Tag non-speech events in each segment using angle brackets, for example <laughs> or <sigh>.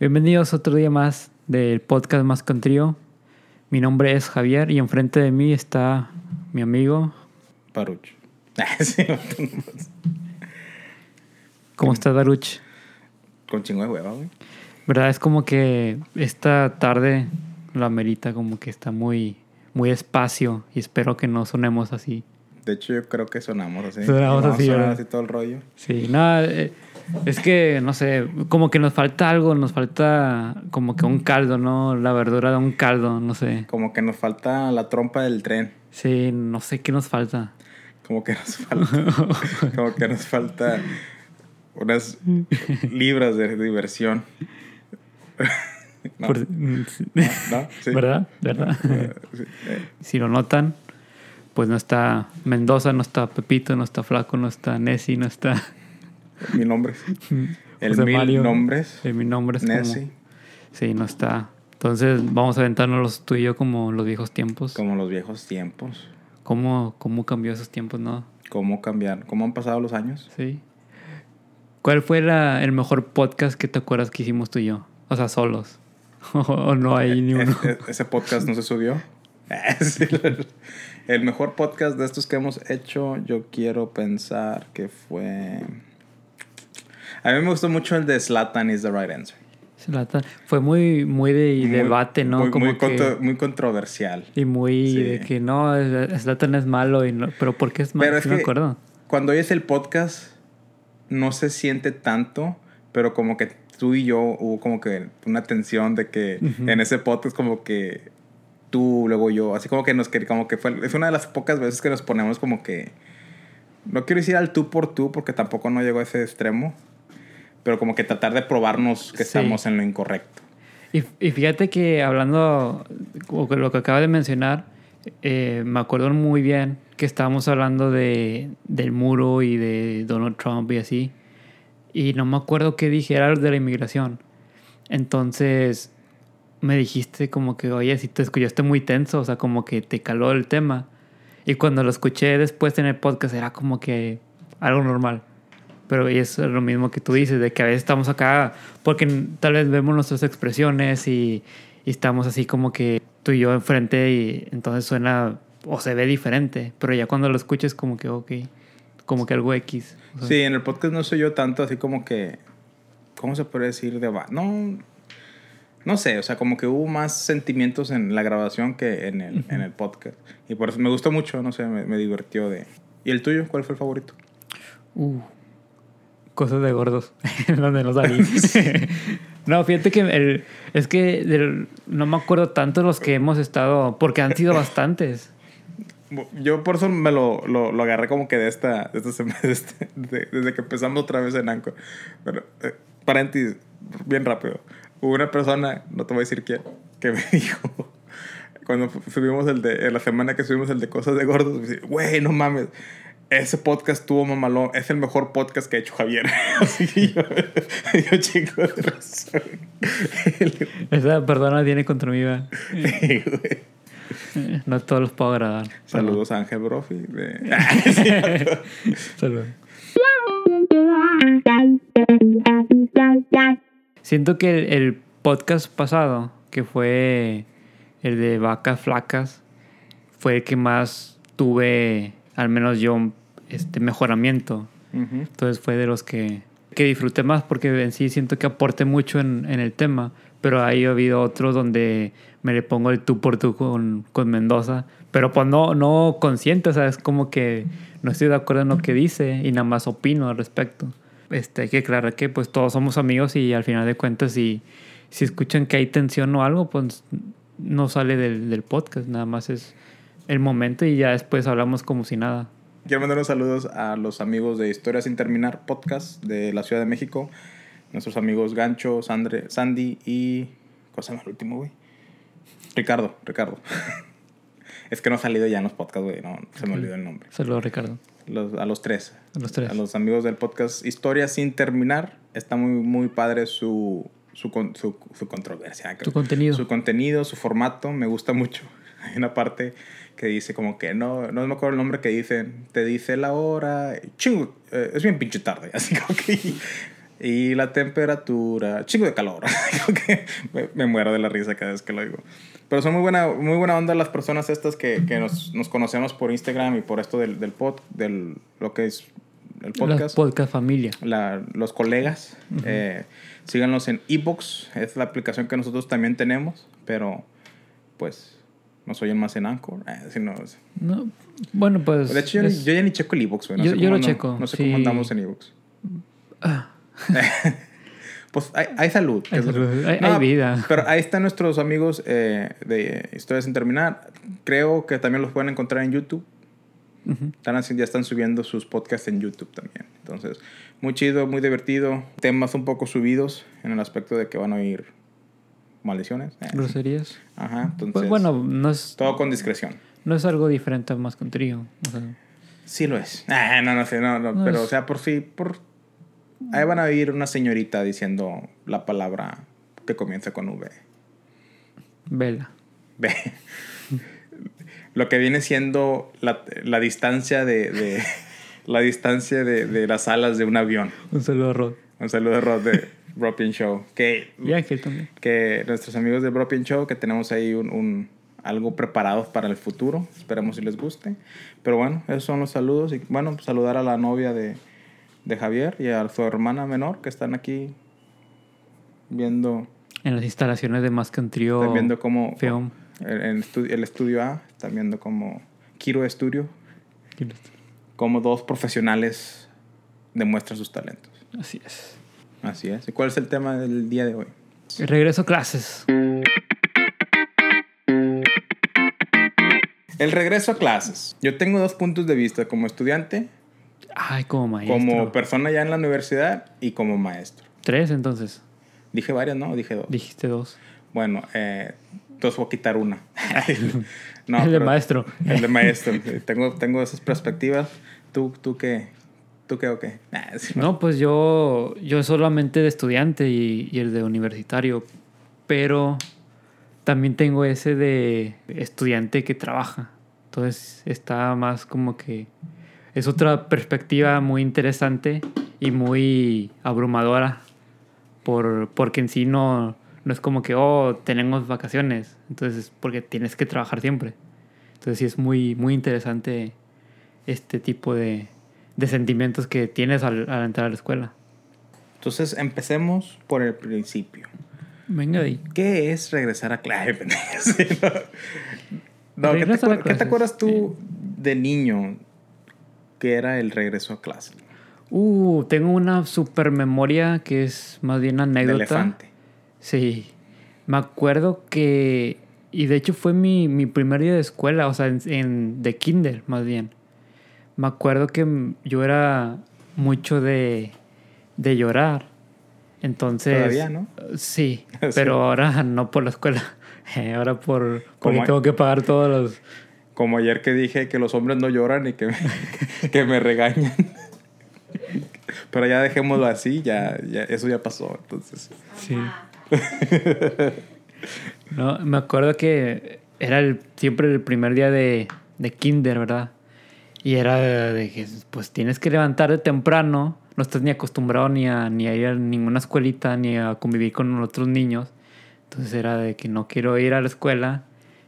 Bienvenidos otro día más del podcast Más con Trío. Mi nombre es Javier y enfrente de mí está mi amigo. Paruch. <laughs> Sí, ¿Cómo estás, Baruch? Con chingo de hueva, güey. ¿Verdad? Es como que esta tarde la merita como que está muy, muy espacio y espero que no sonemos así. De hecho, yo creo que sonamos así. Sonamos a así, ¿verdad? así todo el rollo. Sí, no, eh, es que, no sé, como que nos falta algo, nos falta como que un caldo, ¿no? La verdura de un caldo, no sé. Como que nos falta la trompa del tren. Sí, no sé qué nos falta. Como que nos falta. <laughs> como que nos falta unas libras de diversión. <laughs> no, Por- ¿no? Sí. ¿Verdad? ¿Verdad? <laughs> Sí, eh, si lo notan, pues no está Mendoza, no está Pepito, no está Flaco, no está Nessie, no está mil nombres. <laughs> El José mil Mario. nombres. eh, mi nombre es como- Nessie. Sí, no está. Entonces vamos a aventarnos los tú y yo como los viejos tiempos. Como los viejos tiempos. ¿Cómo, cómo cambió esos tiempos, no? ¿Cómo cambiar? ¿Cómo han pasado los años? Sí. ¿Cuál fue la- el mejor podcast que te acuerdas que hicimos tú y yo? O sea, solos. <laughs> o no hay ni uno. Es- ese podcast no se subió. <laughs> El- el mejor podcast de estos que hemos hecho, yo quiero pensar que fue. A mí me gustó mucho el de Slatan is the right answer. Zlatan. Fue muy, muy de Muy- debate, ¿no? Muy, como muy, que, contro- muy controversial. y muy Sí. de que no, Zlatan es malo. Y no, pero ¿por qué es malo? Pero es Sí me que- acuerdo. Cuando oyes el podcast, no se siente tanto, pero como que tú y yo hubo como que una tensión de que en ese podcast, como que tú, luego yo, así como que nos como que fue, es una de las pocas veces que nos ponemos como que, no quiero decir al tú por tú, porque tampoco no llegó a ese extremo, pero como que tratar de probarnos que Sí. estamos en lo incorrecto. Y, y fíjate que hablando, lo que acaba de mencionar, eh, me acuerdo muy bien que estábamos hablando de, del muro y de Donald Trump y así. Y no me acuerdo qué dije, era de la inmigración. Entonces me dijiste como que, oye, si te escuchaste muy tenso, o sea, como que te caló el tema. Y cuando lo escuché después en el podcast era como que algo normal. Pero es lo mismo que tú dices, de que a veces estamos acá porque tal vez vemos nuestras expresiones y, y estamos así como que tú y yo enfrente y entonces suena o se ve diferente. Pero ya cuando lo escuches como que, ok, como que algo X. o sea, Sí, en el podcast no soy yo tanto así como que. ¿Cómo se puede decir? De no. No sé, o sea, como que hubo más sentimientos en la grabación que en el, en el podcast. Y por eso me gustó mucho, no sé, me, me divirtió de. ¿Y el tuyo? ¿Cuál fue el favorito? Uh, cosas de gordos, <laughs> donde no salí. <laughs> no, fíjate que el- es que del- no me acuerdo tanto los que hemos estado, porque han sido bastantes. Yo por eso me lo, lo, lo agarré como que de esta, de esta semana, <laughs> de este- de- desde que empezamos otra vez en Anco. Pero, eh, paréntesis, bien rápido. Hubo una persona, no te voy a decir quién, que me dijo, cuando subimos el de, en la semana que subimos el de cosas de gordos, me dice, güey, no mames, ese podcast tuvo mamalón, es el mejor podcast que ha hecho Javier. <laughs> Así que yo, <laughs> yo chingo de razón. Esa persona tiene contra mí, ¿verdad? Sí, güey. Eh, No todos los puedo agradar. Saludos a Ángel Brofi. de- <laughs> Saludos. Siento que el, el podcast pasado, que fue el de vacas flacas, fue el que más tuve, al menos yo, este mejoramiento. Ujú. Entonces fue de los que, que disfruté más porque en sí siento que aporté mucho en, en el tema. Pero ahí ha habido otros donde me le pongo el tú por tú con, con Mendoza. Pero pues no, no consciente, o sea, es como que no estoy de acuerdo en lo que dice y nada más opino al respecto. Este, hay que aclarar que pues todos somos amigos y al final de cuentas si, si escuchan que hay tensión o algo, pues no sale del, del podcast, nada más es el momento y ya después hablamos como si nada. Quiero mandar unos saludos a los amigos de Historia Sin Terminar podcast de la Ciudad de México. Nuestros amigos Gancho, Sandre, Sandy y. ¿Cómo se llama el último, güey? Ricardo, Ricardo. <laughs> es que no ha salido ya en los podcasts, güey. No, se me olvidó el nombre. Saludos Ricardo. Los- a los tres. A los tres. A los amigos del podcast Historia Sin Terminar. Está muy, muy padre su, su, su, su controversia. Tu contenido. Su contenido, su formato, me gusta mucho. Hay <laughs> una parte que dice como que no, no me acuerdo el nombre que dicen, te dice la hora, chingo, eh, es bien pinche tarde, <laughs> así como que Y la temperatura, chingo de calor. <laughs> me, me, muero de la risa cada vez que lo digo. Pero son muy buena, muy buena onda las personas estas que, que nos, nos, conocemos por Instagram y por esto del, del pod, del lo que es el podcast. La podcast familia. La, los colegas. Uh -huh. eh, síganos en ebox, es la aplicación que nosotros también tenemos, pero pues nos oyen más en Anchor. Eh, si no, no, bueno, pues. De hecho, yo, es... yo ya ni checo el ebox, güey. No yo, sé yo lo no, checo. No sé sí. cómo andamos en ebox. Ah. <laughs> pues hay, hay salud. Hay, salud. Hay, no, hay, vida. Pero ahí están nuestros amigos eh, de Historias sin Terminar. Creo que también los pueden encontrar en YouTube. Uh -huh. están, ya están subiendo sus podcasts en YouTube también. Entonces, muy chido, muy divertido. Temas un poco subidos en el aspecto de que van a oír maldiciones. Eh, Groserías. Ajá, entonces. Pues bueno, no es. Todo con discreción. No es algo diferente más con trío. O sea, sí lo es. Ah, no, no sé, no, no, no pero, es... o sea, por sí, por. Ahí van a oír una señorita diciendo la palabra que comienza con V. Vela. <laughs> V. Lo que viene siendo la, la distancia de, de <laughs> la distancia de, de, las alas de un avión. Un saludo a Rod. Un saludo a Rod de Bropian Show. Que, y Ángel también. Que nuestros amigos de Bropian Show, que tenemos ahí un, un, algo preparado para el futuro. Esperemos si les guste. Pero bueno, esos son los saludos. Y bueno, saludar a la novia de, de Javier y a su hermana menor que están aquí viendo. En las instalaciones de Más Trío. Están viendo cómo. Film. En el, el estudio A, están viendo como Kiro Estudio. Como dos profesionales demuestran sus talentos. Así es. Así es. ¿Y cuál es el tema del día de hoy? El regreso a clases. El regreso a clases. Yo tengo dos puntos de vista, como estudiante. Ay, como maestro. Como persona ya en la universidad y como maestro. Tres, entonces. Dije varias, ¿no? Dije dos. Dijiste dos. Bueno, eh, entonces voy a quitar una. <laughs> <laughs> no, el de maestro. El de maestro. tengo, tengo esas perspectivas. ¿Tú, tú qué? ¿Tú qué o qué? <laughs> Nah, sí, no. no, pues yo, yo solamente de estudiante y, y el de universitario. Pero también tengo ese de estudiante que trabaja. Entonces está más como que... Es otra perspectiva muy interesante y muy abrumadora. Por, porque en sí no, no es como que, oh, tenemos vacaciones. Entonces, porque tienes que trabajar siempre. Entonces sí es muy, muy interesante este tipo de, de sentimientos que tienes al, al, entrar a la escuela. Entonces, empecemos por el principio. Venga ahí. ¿Qué es regresar a clase? <laughs> no ¿qué, te, ¿qué, te, acuerdas tú sí. de niño que era el regreso a clase? Uh, tengo una super memoria que es más bien anécdota. De elefante. Sí. Me acuerdo que. Y de hecho fue mi, mi primer día de escuela, o sea, en, en, de kinder más bien. Me acuerdo que yo era mucho de, de llorar. Entonces. Todavía, ¿no? Sí, <laughs> sí, pero ahora no por la escuela. <laughs> Ahora por. Porque tengo que pagar todos los. Como ayer que dije que los hombres no lloran y que me, <laughs> que me regañan. Pero ya dejémoslo así, ya, ya eso ya pasó, entonces. Sí. no, me acuerdo que era el, siempre el primer día de, de kinder, ¿verdad? Y era de que pues tienes que levantarte temprano, no estás ni acostumbrado ni a, ni a ir a ninguna escuelita, ni a convivir con otros niños. Entonces era de que no quiero ir a la escuela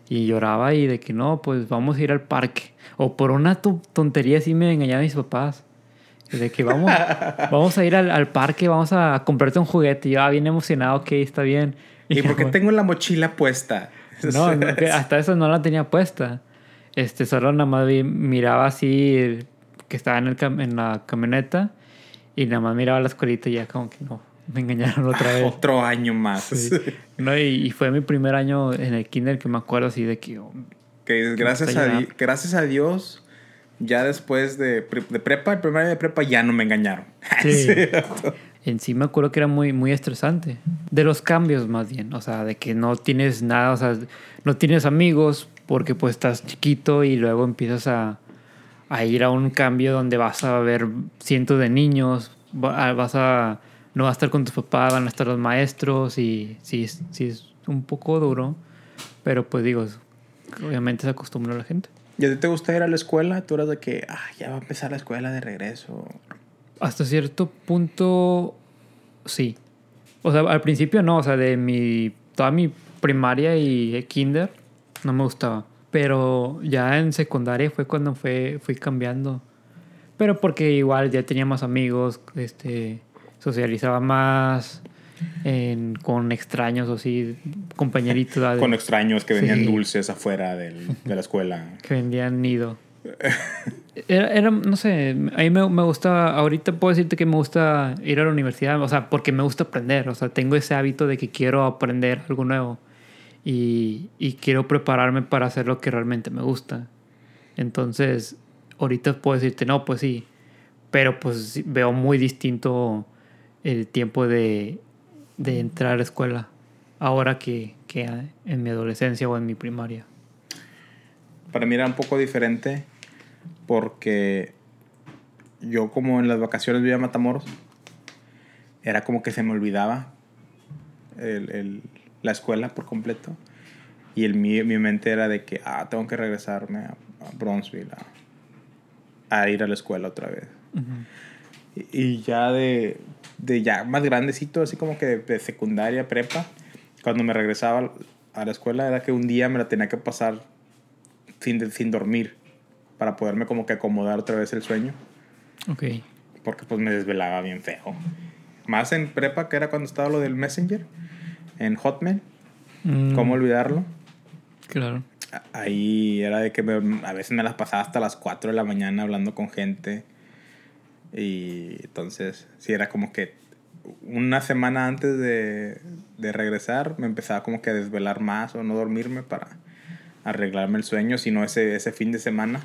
y lloraba y de que no, pues vamos a ir al parque. O por una tontería así me engañaban mis papás. De que vamos, <laughs> vamos a ir al, al, parque, vamos a comprarte un juguete. Y yo, ah, bien emocionado, ok, está bien. ¿Y, ¿Y por qué tengo la mochila puesta? No, no hasta eso no la tenía puesta. Este, solo nada más vi, miraba así que estaba en, el, en la camioneta y nada más miraba la escuelita y ya como que no, me engañaron otra <laughs> vez. Otro año más. Sí. No, y, y, fue mi primer año en el kinder que me acuerdo así de que... Oh, que gracias, a Dios, gracias a Dios, ya después de, de, prepa, el primer año de prepa, ya no me engañaron. <laughs> Sí. sí. En sí me acuerdo que era muy, muy estresante. De los cambios más bien. O sea, de que no tienes nada, o sea, no tienes amigos porque pues estás chiquito y luego empiezas a, a ir a un cambio donde vas a ver cientos de niños, vas a... No vas a estar con tus papás, van a estar los maestros y sí, sí es un poco duro. Pero pues digo, obviamente se acostumbra a la gente. ¿Y a ti te gusta ir a la escuela? Tú eras de que, ah, ya va a empezar la escuela de regreso. Hasta cierto punto sí. O sea, al principio no, o sea, de mi. toda mi primaria y kinder no me gustaba. Pero ya en secundaria fue cuando fue, fui cambiando. Pero porque igual ya tenía más amigos, este, socializaba más en- con extraños o así, compañeritos. Con extraños que venían Sí. dulces afuera del- de la escuela. <laughs> que vendían nido. Era, era, no sé, a mí me, me gusta, ahorita puedo decirte que me gusta ir a la universidad, o sea, porque me gusta aprender, o sea, tengo ese hábito de que quiero aprender algo nuevo y, y quiero prepararme para hacer lo que realmente me gusta. Entonces, ahorita puedo decirte, no, pues sí, pero pues veo muy distinto el tiempo de, de entrar a la escuela ahora que, que en mi adolescencia o en mi primaria. Para mí era un poco diferente porque yo como en las vacaciones vivía en Matamoros, era como que se me olvidaba el- el- la escuela por completo. Y el, mi, mi mente era de que, ah, tengo que regresarme a, a Bronzeville a, a ir a la escuela otra vez. Y, y ya de, de ya más grandecito, así como que de, de secundaria, prepa, cuando me regresaba a la escuela era que un día me la tenía que pasar sin, de- sin dormir para poderme como que acomodar otra vez el sueño, Ok. porque pues me desvelaba bien feo. Más en prepa, que era cuando estaba lo del Messenger, en Hotmail, Mm, ¿cómo olvidarlo? Claro. Ahí era de que me- a veces me las pasaba hasta las 4 de la mañana hablando con gente. Y entonces, sí, era como que una semana antes de, de regresar me empezaba como que a desvelar más o no dormirme para arreglarme el sueño, sino ese, ese fin de semana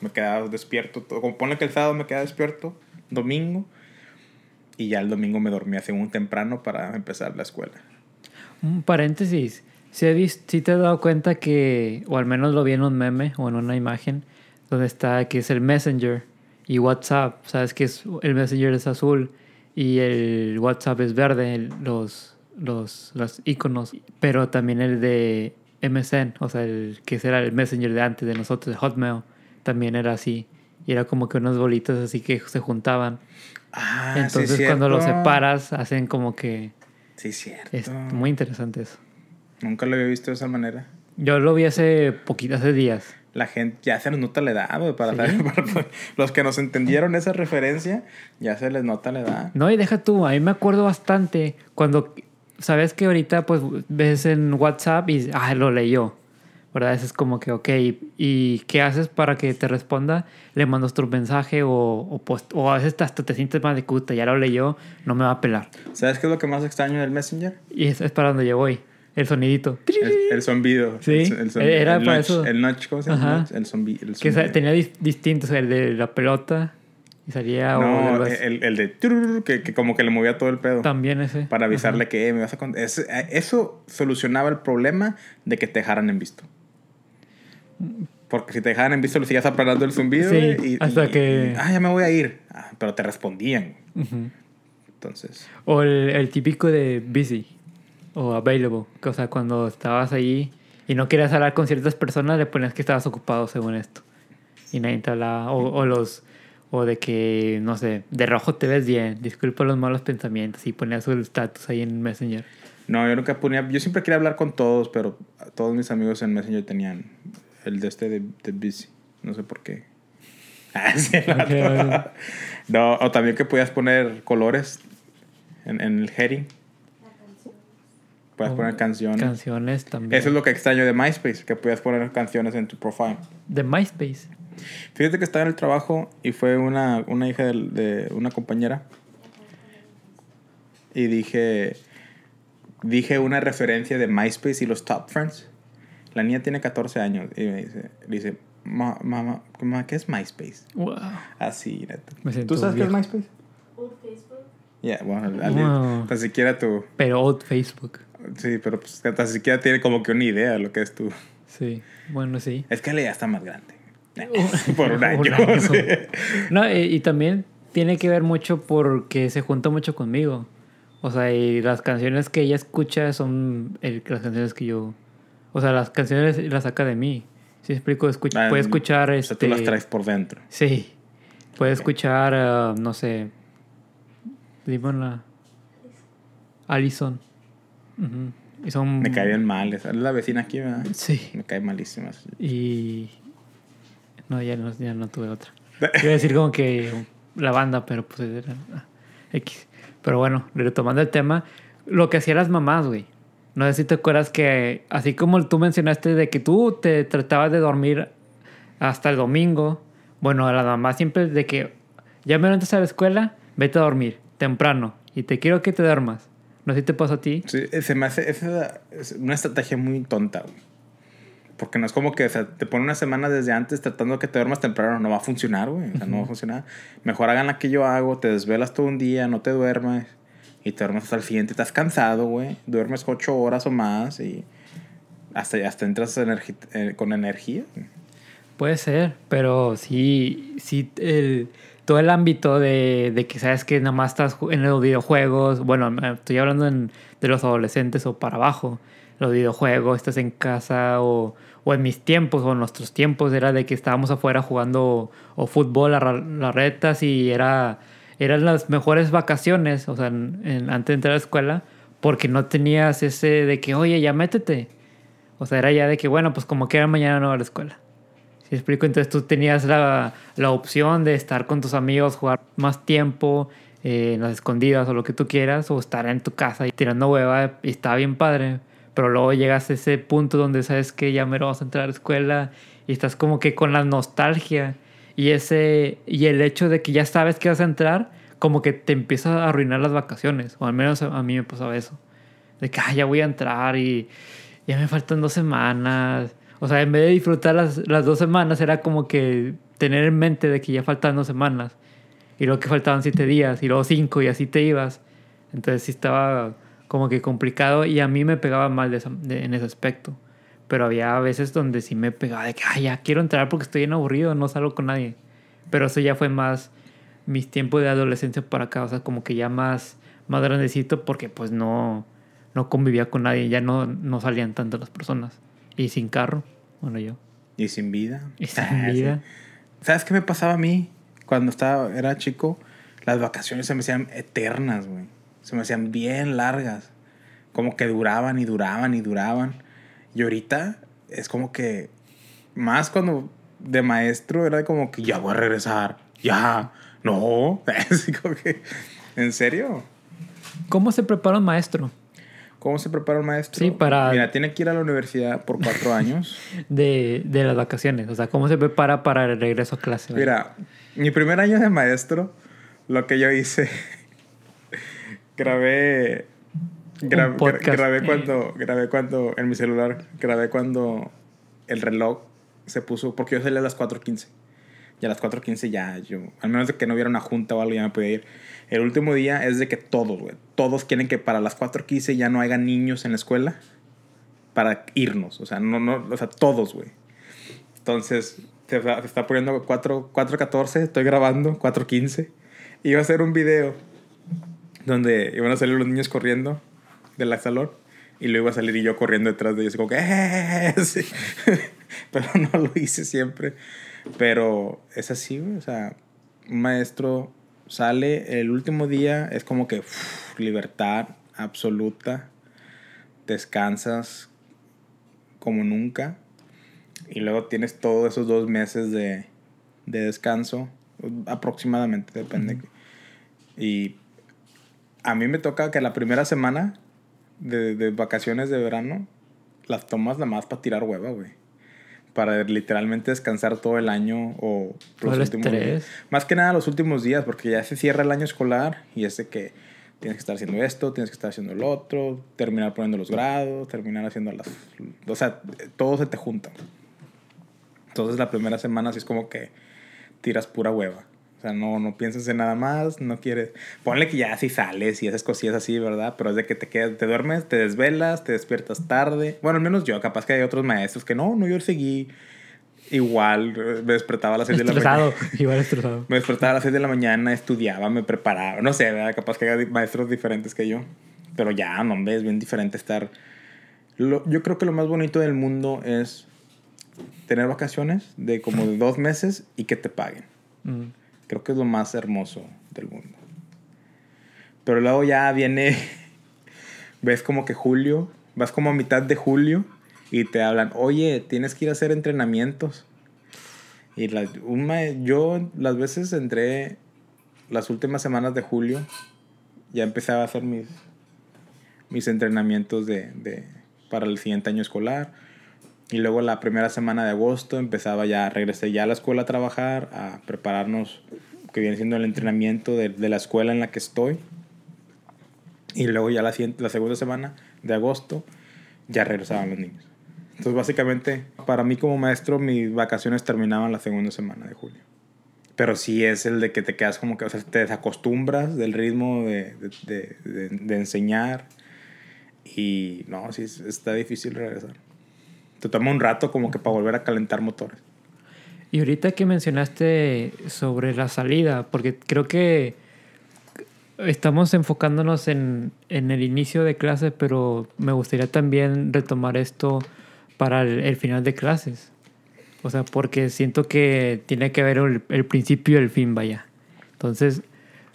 me quedaba despierto. todo- Como ponle que el sábado me quedaba despierto, domingo, y ya el domingo me dormía según temprano para empezar la escuela. Un paréntesis. Si, si te has dado cuenta que, o al menos lo vi en un meme o en una imagen, donde está que es el Messenger y WhatsApp. Sabes que es, el Messenger es azul y el WhatsApp es verde, el- los, los, los iconos. Pero también el de MSN, o sea, el que era el Messenger de antes de nosotros, Hotmail, también era así. Y era como que unas bolitas así que se juntaban. Ah, sí, Entonces cuando los separas hacen como que... Sí, cierto. Es muy interesante eso. Nunca lo había visto de esa manera. Yo lo vi hace poquito, hace días. La gente ya se nos nota la edad, güey, para, Sí. <laughs> para- los que nos entendieron esa referencia, ya se les nota la edad. No, y deja tú, a mí me acuerdo bastante cuando, sabes que ahorita pues ves en WhatsApp y, ah, lo leyó, ¿verdad? Eso es como que, ok, ¿y qué haces para que te responda? Le mandas tu mensaje o, o, post- o a veces hasta te sientes más de puta, ya lo leyó, no me va a pelar. ¿Sabes qué es lo que más extraño del Messenger? Y es, es para donde yo voy, el sonidito. El, el zombido. Sí, El, el zom- era el para notch, eso. El notch, ¿cómo se llama? Ajá. El zombi, el Que tenía dis- distintos, el de la pelota y salía... o No, los- el, el de que, que como que le movía todo el pedo. también ese. Para avisarle que eh, me vas a ese- eh, Eso solucionaba el problema de que te dejaran en visto. Porque si te dejaban en visto, le seguías apagando el zumbido. Sí, y, hasta y- que- y, ah, ya me voy a ir. Ah, pero te respondían. Ujú. Entonces. O el, el típico de busy o available. Que, o sea, cuando estabas ahí y no querías hablar con ciertas personas, le ponías que estabas ocupado según esto. Y nadie te hablaba. O, o los. O de que, no sé, de rojo te ves bien. Disculpa los malos pensamientos. Y ponías el status ahí en Messenger. No, yo nunca ponía. Yo siempre quería hablar con todos, pero todos mis amigos en Messenger tenían el de este de, de Busy. No sé por qué. Ah. <laughs> No, o también que podías poner colores en, en el heading. Puedes Oh, poner canciones. Canciones también. Eso es lo que extraño de MySpace, que podías poner canciones en tu profile. De MySpace. Fíjate que estaba en el trabajo y fue una, una hija de, una compañera. Y dije, dije una referencia de MySpace y los Top Friends. La niña tiene 14 años y me dice, dice "Ma- mamá, mamá, ¿qué es MySpace? Wow. Así, ¿Tú sabes qué es. MySpace? Old Facebook. Ya, bueno, al- al- Wow. tan siquiera tú. Pero old Facebook. Sí, pero pues tan siquiera tiene como que una idea de lo que es tú. Sí. Bueno, sí. Es que ella ya está más grande. <laughs> Por un Un año. año. <laughs> sí. No, y, y también tiene que ver mucho porque se junta mucho conmigo. O sea, y las canciones que ella escucha son el- las canciones que yo... O sea, las canciones las saca de mí. Si explico, escucha, Ah, puede escuchar... O Este, sea, tú las traes por dentro. Sí. Puede escuchar, ah, no sé... Dime una... Allison. Ujú. Y son... Me cae bien mal. Es la vecina aquí, ¿verdad? Sí. Me cae malísima. Y... No, ya no, ya no tuve otra. <laughs> Iba a decir como que la banda, pero pues era ah, X. Pero bueno, retomando el tema, lo que hacían las mamás, güey. No sé si te acuerdas que, así como tú mencionaste de que tú te tratabas de dormir hasta el domingo, bueno, la mamá siempre de que ya me levantas a la escuela, vete a dormir temprano y te quiero que te duermas. No sé si te pasa a ti. Sí, eh, se me hace... Esa es una estrategia muy tonta. Porque no es como que o sea, te pone una semana desde antes tratando de que te duermas temprano. No va a funcionar, güey. O sea, no va a funcionar. Mejor hagan la que yo hago. Te desvelas todo un día, no te duermes. Y te duermes hasta el siguiente. Estás cansado, güey. Duermes ocho horas o más y hasta, hasta entras eh, con energía. Puede ser, pero sí, sí, el, todo el ámbito de, de que sabes que nada más estás en los videojuegos, bueno, estoy hablando en- de los adolescentes o para abajo, los videojuegos, estás en casa o, o en mis tiempos o en nuestros tiempos era de que estábamos afuera jugando o fútbol a las retas y era, eran las mejores vacaciones, o sea, antes de entrar a la escuela, porque no tenías ese de que, oye, ya métete. O sea, era ya de que, bueno, pues como que era mañana no va a la escuela. Si explico, entonces tú tenías la, la opción de estar con tus amigos, jugar más tiempo eh, en las escondidas o lo que tú quieras, o estar en tu casa y tirando hueva y estaba bien padre. Pero luego llegas a ese punto donde sabes que ya me vas a entrar a la escuela y estás como que con la nostalgia y ese y el hecho de que ya sabes que vas a entrar, como que te empieza a arruinar las vacaciones, o al menos a, mí me pasaba eso. De que "Ah, ya voy a entrar y ya me faltan dos semanas. O sea, en vez de disfrutar las, las dos semanas, era como que tener en mente de que ya faltan dos semanas. Y luego que faltaban siete días, y luego cinco, y así te ibas. Entonces sí estaba como que complicado y a mí me pegaba mal de de- en ese aspecto. Pero había veces donde sí me pegaba de que, ay, ya quiero entrar porque estoy bien aburrido, no salgo con nadie. Pero eso ya fue más mis tiempos de adolescencia para acá, o sea, como que ya más, más grandecito porque pues no, no convivía con nadie, ya no, no salían tanto las personas. Y sin carro, bueno, yo. Y sin vida. Y sin <laughs> Ah, vida. ¿Sabes qué me pasaba a mí cuando estaba, era chico? Las vacaciones se me hacían eternas, güey. Se me hacían bien largas. Como que duraban y duraban y duraban. Y ahorita es como que, más cuando de maestro era como que ya voy a regresar. Ya, no. <laughs> Así como que, ¿en serio? ¿Cómo se prepara un maestro ¿Cómo se prepara un maestro? Sí, para- Mira, tiene que ir a la universidad por cuatro años. <laughs> de, de las vacaciones? O sea, ¿cómo se prepara para el regreso a clase? Mira, mi primer año de maestro, lo que yo hice, <laughs> grabé, gra- Un podcast. gra- grabé cuando, grabé cuando, en mi celular, grabé cuando el reloj se puso, porque yo salí a las 4.15. Y a las 4.15 ya yo, al menos de que no hubiera una junta o algo, ya me podía ir. El último día es de que todos, güey, todos quieren que para las 4.15 ya no haya niños en la escuela para irnos. O sea, no, no, o sea, todos, güey. Entonces, se, está- se está poniendo 4, 4.14, estoy grabando 4.15. Y iba a hacer un video donde iban a salir los niños corriendo del salón y luego iba a salir y yo corriendo detrás de ellos, como que, "Eh", <laughs> sí. <laughs> Pero no lo hice siempre. Pero es así. O sea, un maestro sale el último día, es como que libertad absoluta. Descansas como nunca. Y luego tienes todos esos dos meses de, de descanso, aproximadamente, depende. Y a mí me toca que la primera semana de, de vacaciones de verano las tomas nada más para tirar hueva, güey. Para literalmente descansar todo el año o Todo el días. Más que nada los últimos días, porque ya se cierra el año escolar y es de que tienes que estar haciendo esto, tienes que estar haciendo el otro, terminar poniendo los grados, terminar haciendo las... O sea, todo se te junta. Entonces la primera semana sí es como que tiras pura hueva. O sea, no, no piensas en nada más, no quieres... Ponle que ya si sales y haces cosillas así, ¿verdad? Pero es de que te quedas, te duermes, te desvelas, te despiertas tarde. Bueno, al menos yo, capaz que hay otros maestros que no, no, yo seguí igual, eh, me despertaba a las 6 de la mañana. <laughs> Igual estresado. Me despertaba a las 6 de la mañana, estudiaba, me preparaba. No sé, ¿verdad? capaz que haya maestros diferentes que yo. Pero ya, no, hombre, es bien diferente estar. Lo- yo creo que lo más bonito del mundo es tener vacaciones de como de dos meses y que te paguen. Mm. Creo que es lo más hermoso del mundo. Pero luego ya viene <laughs> ves como que julio, vas como a mitad de julio y te hablan, oye, tienes que ir a hacer entrenamientos. Y la, yo las veces entré las últimas semanas de julio, ya empezaba a hacer mis, mis entrenamientos de, de, para el siguiente año escolar. Y luego la primera semana de agosto empezaba ya, regresé ya a la escuela a trabajar, a prepararnos, que viene siendo el entrenamiento de, de la escuela en la que estoy. Y luego ya la, la segunda semana de agosto ya regresaban los niños. Entonces básicamente para mí como maestro mis vacaciones terminaban la segunda semana de julio. Pero sí es el de que te quedas como que, o sea, te desacostumbras del ritmo de, de, de, de enseñar. Y no, sí, está difícil regresar te toma un rato como que para volver a calentar motores. Y ahorita que mencionaste sobre la salida, porque creo que estamos enfocándonos en, en el inicio de clases, pero me gustaría también retomar esto para el, final de clases. O sea, porque siento que tiene que ver el, el, principio y el fin, vaya. Entonces,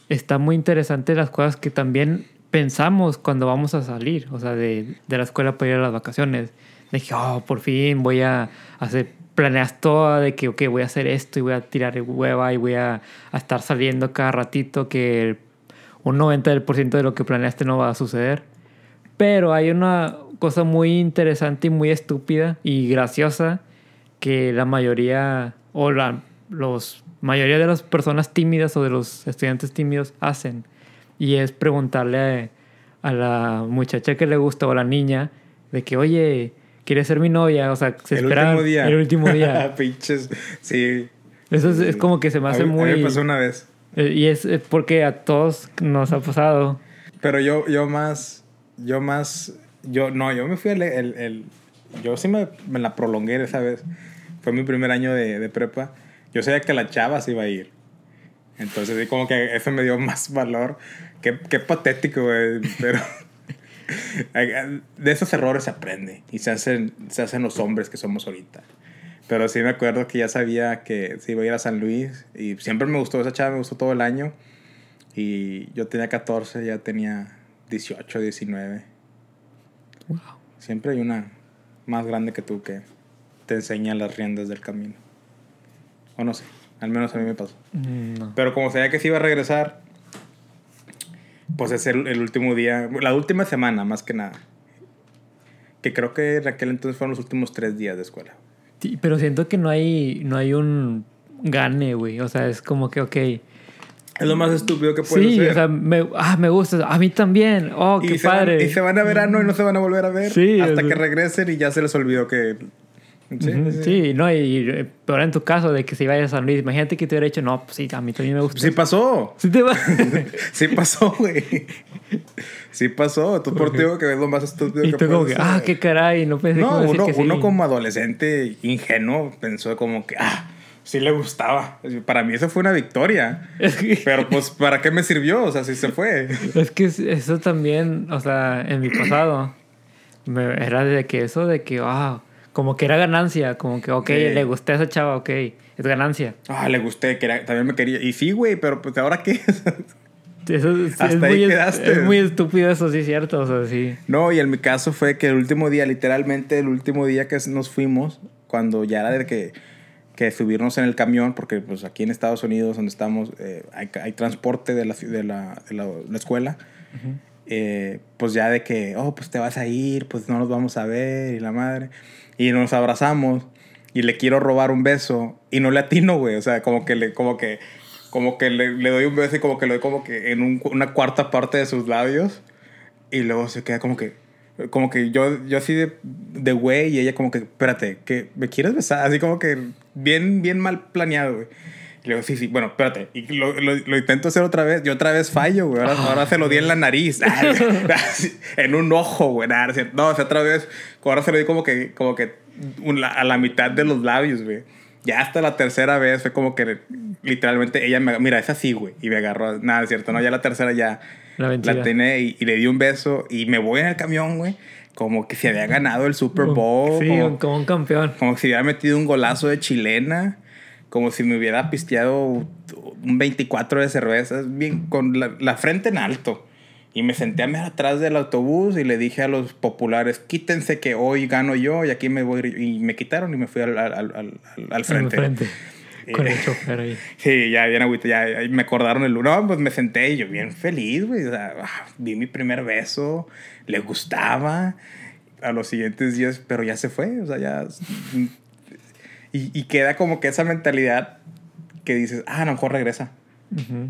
está muy interesante las cosas que también pensamos cuando vamos a salir, o sea, de, de la escuela para ir a las vacaciones dije, oh, por fin voy a hacer, planeas todo de que, ok, voy a hacer esto y voy a tirar hueva y voy a, a estar saliendo cada ratito que un 90% de lo que planeaste no va a suceder. Pero hay una cosa muy interesante y muy estúpida y graciosa que la mayoría o la los mayoría de las personas tímidas o de los estudiantes tímidos hacen y es preguntarle a, a la muchacha que le gusta o a la niña de que oye quiere ser mi novia, o sea, se el último día. el último día. <laughs> Pinches, sí. Eso es, como que se me hace muy... A mí me pasó una vez. Eh, y es porque a todos nos ha pasado. Pero yo, yo más, yo más, yo, no, yo me fui el, el, el yo sí me, me, la prolongué esa vez. Fue mi primer año de, de prepa. Yo sabía que la chava se iba a ir. Entonces, como que eso me dio <laughs> más valor. Qué, qué patético, güey. Pero... de esos errores se aprende y se hacen, se hacen los hombres que somos ahorita. Pero sí me acuerdo que ya sabía que se iba a ir a San Luis y siempre me gustó esa chava, me gustó todo el año. Y yo tenía 14, ya tenía 18, 19. Wow. Siempre hay una más grande que tú que te enseña las riendas del camino. O no sé, al menos a mí me pasó. Mm, Pero como sabía que se iba a regresar, pues es el, el, último día, la última semana más que nada. Que creo que en aquel entonces fueron los últimos tres días de escuela. Sí, pero siento que no hay, no hay un gane, güey. O sea, es como que, ok. Es lo más estúpido que puede ser. Sí, o sea, me, ah, me gusta. A mí también. Oh, qué padre. y se van a verano y no se van a volver a ver. Sí, hasta que regresen y ya se les olvidó que Sí, no, y, eh, pero en tu caso de que se vaya a San Luis, imagínate que te hubiera dicho, no, pues sí, a mí también me gusta. Sí pasó. Sí, te va? <laughs> sí pasó, güey. Sí pasó. Tú por ti que es lo más estúpido y tú como que, ah, qué caray, no pensé no, uno, que uno como adolescente ingenuo pensó como que, ah, sí le gustaba. Para mí eso fue una victoria. <laughs> Pero pues, ¿para qué me sirvió? O sea, sí se fue. Es que eso también, o sea, en mi pasado, me, era de que eso de que, ah como que era ganancia, como que, ok, le gusté a esa chava, ok, es ganancia. Ah, le gusté, que también me quería. Y sí, güey, pero pues ahora qué. <laughs> Eso Hasta es, ahí muy, quedaste. es muy estúpido eso, sí, cierto, o sea, sí. No, y en mi caso fue que el último día, literalmente el último día que nos fuimos, cuando ya era de que, que subirnos en el camión, porque pues aquí en Estados Unidos, donde estamos, eh, hay, hay, transporte de la, de la, de la, la escuela. eh, pues ya de que, oh, pues te vas a ir, pues no nos vamos a ver, y la madre. Y nos abrazamos y le quiero robar un beso y no le atino, güey. O sea, como que le, como que, como que le, le doy un beso y como que le doy como que en un, una cuarta parte de sus labios. Y luego se queda como que, como que yo, yo así de, de güey y ella como que, espérate, que me quieres besar. Así como que bien, bien mal planeado, güey. Y luego, sí, sí, bueno, espérate. Y lo, lo, lo, intento hacer otra vez. Yo otra vez fallo, güey. Ahora, ahora se lo di en la nariz. <laughs> <laughs> en un ojo, güey. No, o sea, otra vez. Ahora se lo di como que, como que a la mitad de los labios, güey. Ya hasta la tercera vez fue como que literalmente ella me... Mira, es así, güey. Y me agarró. Nada, es cierto. No, ya la tercera ya la, la tenía y, y, le di un beso. Y me voy en el camión, güey. Como que se había ganado el Super Bowl. Sí, como, como un campeón. Como si hubiera metido un golazo de chilena como si me hubiera pisteado un 24 de cervezas, bien, con la, la frente en alto. Y me senté a ver atrás del autobús y le dije a los populares, quítense que hoy gano yo y aquí me voy. Y me quitaron y me fui al, al, al, al frente. Al frente. Con el chofer ahí. <laughs> Sí, ya bien agüita, ya, ya, me acordaron el No, pues me senté y yo bien feliz, güey. O sea, ah, vi mi primer beso, le gustaba. A los siguientes días, pero ya se fue, o sea, ya. Y, y queda como que esa mentalidad que dices, ah, a lo mejor regresa.